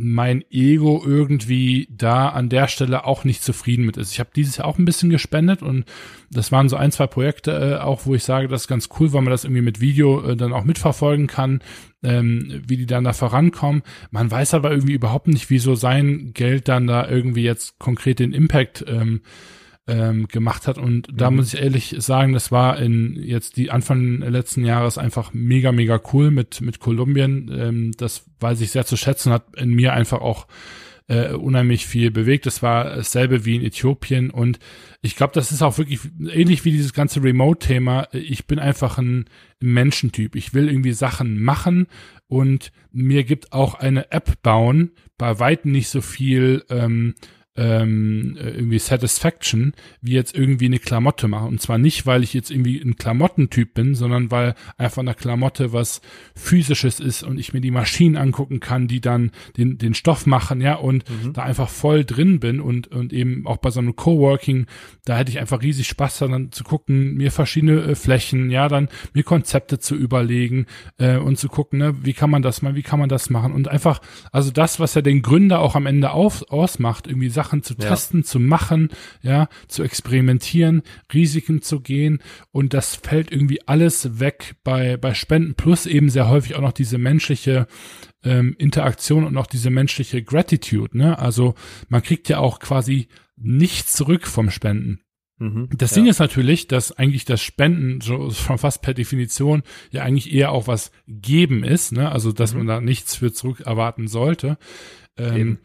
mein Ego irgendwie da an der Stelle auch nicht zufrieden mit ist. Ich habe dieses Jahr auch ein bisschen gespendet und das waren so ein, zwei Projekte äh, auch, wo ich sage, das ist ganz cool, weil man das irgendwie mit Video äh, dann auch mitverfolgen kann, ähm, wie die dann da vorankommen. Man weiß aber irgendwie überhaupt nicht, wieso sein Geld dann da irgendwie jetzt konkret den Impact ähm, ähm, gemacht hat. Und da mhm. muss ich ehrlich sagen, das war in jetzt die Anfang letzten Jahres einfach mega, mega cool mit, mit Kolumbien. Ähm, das weiß ich sehr zu schätzen, hat in mir einfach auch äh, unheimlich viel bewegt. Das war dasselbe wie in Äthiopien und ich glaube, das ist auch wirklich ähnlich wie dieses ganze Remote-Thema. Ich bin einfach ein Menschentyp. Ich will irgendwie Sachen machen und mir gibt auch eine App bauen bei weitem nicht so viel ähm, ähm, irgendwie Satisfaction, wie jetzt irgendwie eine Klamotte machen. Und zwar nicht, weil ich jetzt irgendwie ein Klamottentyp bin, sondern weil einfach eine Klamotte was physisches ist und ich mir die Maschinen angucken kann, die dann den, den Stoff machen, ja, und mhm. da einfach voll drin bin und, und eben auch bei so einem Coworking, da hätte ich einfach riesig Spaß daran zu gucken, mir verschiedene äh, Flächen, ja, dann mir Konzepte zu überlegen äh, und zu gucken, ne, wie kann man das mal, wie kann man das machen und einfach, also das, was ja den Gründer auch am Ende auf, ausmacht, irgendwie Sachen Sachen zu testen, ja. zu machen, ja, zu experimentieren, Risiken zu gehen und das fällt irgendwie alles weg bei, bei Spenden plus eben sehr häufig auch noch diese menschliche ähm, Interaktion und auch diese menschliche Gratitude, ne? Also man kriegt ja auch quasi nichts zurück vom Spenden. Mhm, das ja. Ding ist natürlich, dass eigentlich das Spenden so schon fast per Definition ja eigentlich eher auch was geben ist, ne? Also dass mhm. man da nichts für zurück erwarten sollte. Ähm,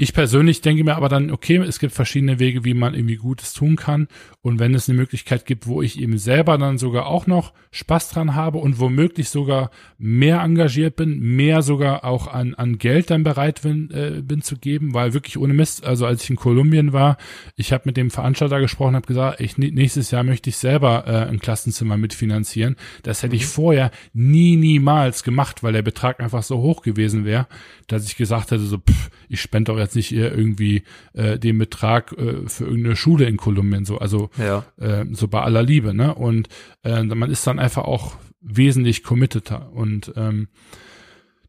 ich persönlich denke mir aber dann, okay, es gibt verschiedene Wege, wie man irgendwie Gutes tun kann. Und wenn es eine Möglichkeit gibt, wo ich eben selber dann sogar auch noch Spaß dran habe und womöglich sogar mehr engagiert bin, mehr sogar auch an, an Geld dann bereit bin, äh, bin zu geben, weil wirklich ohne Mist, also als ich in Kolumbien war, ich habe mit dem Veranstalter gesprochen, habe gesagt, ich, nächstes Jahr möchte ich selber äh, ein Klassenzimmer mitfinanzieren. Das hätte mhm. ich vorher nie, niemals gemacht, weil der Betrag einfach so hoch gewesen wäre, dass ich gesagt hätte, so, pff, ich spende doch jetzt nicht eher irgendwie äh, den Betrag äh, für irgendeine Schule in Kolumbien so, also ja. äh, so bei aller Liebe, ne? Und äh, man ist dann einfach auch wesentlich committeter und ähm,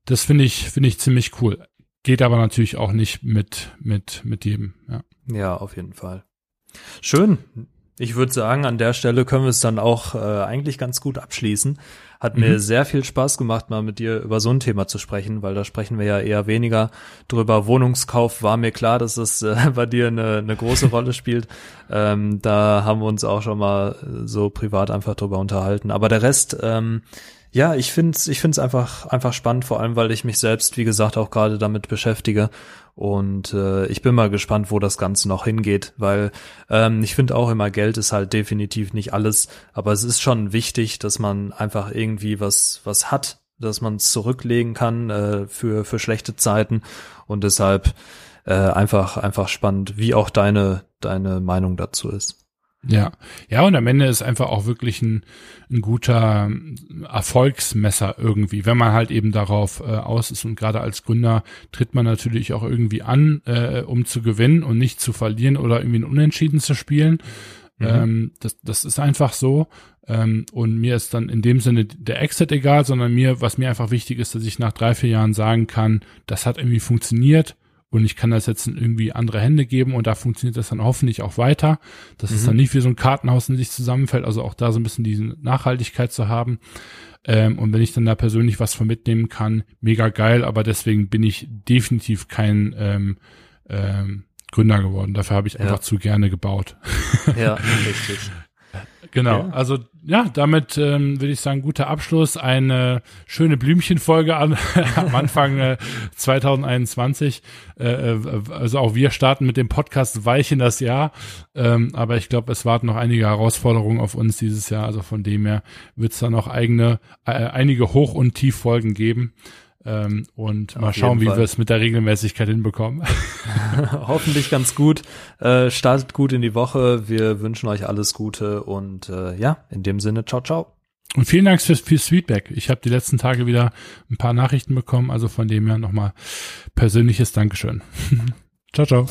das finde ich finde ich ziemlich cool. geht aber natürlich auch nicht mit, mit, mit jedem, ja. Ja, auf jeden Fall. Schön. Ich würde sagen, an der Stelle können wir es dann auch äh, eigentlich ganz gut abschließen. Hat mhm. mir sehr viel Spaß gemacht, mal mit dir über so ein Thema zu sprechen, weil da sprechen wir ja eher weniger drüber. Wohnungskauf war mir klar, dass es äh, bei dir eine, eine große Rolle spielt. Ähm, da haben wir uns auch schon mal so privat einfach drüber unterhalten. Aber der Rest, ähm, ja, ich find's, ich find's einfach, einfach spannend, vor allem, weil ich mich selbst, wie gesagt, auch gerade damit beschäftige. Und äh, ich bin mal gespannt, wo das Ganze noch hingeht, weil ähm, ich finde auch immer, Geld ist halt definitiv nicht alles, aber es ist schon wichtig, dass man einfach irgendwie was, was hat, dass man es zurücklegen kann äh, für, für schlechte Zeiten. Und deshalb äh, einfach, einfach spannend, wie auch deine, deine Meinung dazu ist. Ja, ja, und am Ende ist einfach auch wirklich ein, ein guter Erfolgsmesser irgendwie, wenn man halt eben darauf äh, aus ist und gerade als Gründer tritt man natürlich auch irgendwie an, äh, um zu gewinnen und nicht zu verlieren oder irgendwie ein Unentschieden zu spielen. Mhm. Ähm, das, das ist einfach so. Ähm, und mir ist dann in dem Sinne der Exit egal, sondern mir, was mir einfach wichtig ist, dass ich nach drei, vier Jahren sagen kann, das hat irgendwie funktioniert und ich kann das jetzt in irgendwie andere Hände geben und da funktioniert das dann hoffentlich auch weiter. Das mhm. ist dann nicht wie so ein Kartenhaus in sich zusammenfällt, also auch da so ein bisschen diese Nachhaltigkeit zu haben. Ähm, und wenn ich dann da persönlich was von mitnehmen kann, mega geil, aber deswegen bin ich definitiv kein ähm, ähm, Gründer geworden. Dafür habe ich ja. einfach zu gerne gebaut. Ja, richtig. Genau, ja. also ja, damit ähm, würde ich sagen, guter Abschluss, eine schöne Blümchenfolge an, am Anfang äh, 2021. Äh, äh, also auch wir starten mit dem Podcast weich in das Jahr, ähm, aber ich glaube, es warten noch einige Herausforderungen auf uns dieses Jahr. Also von dem her wird es da noch eigene, äh, einige Hoch- und Tiefffolgen geben. Ähm, und Auf mal schauen, wie wir es mit der Regelmäßigkeit hinbekommen. Hoffentlich ganz gut. Äh, startet gut in die Woche. Wir wünschen euch alles Gute und äh, ja, in dem Sinne, ciao, ciao. Und vielen Dank fürs, fürs Feedback. Ich habe die letzten Tage wieder ein paar Nachrichten bekommen, also von dem her nochmal persönliches Dankeschön. ciao, ciao.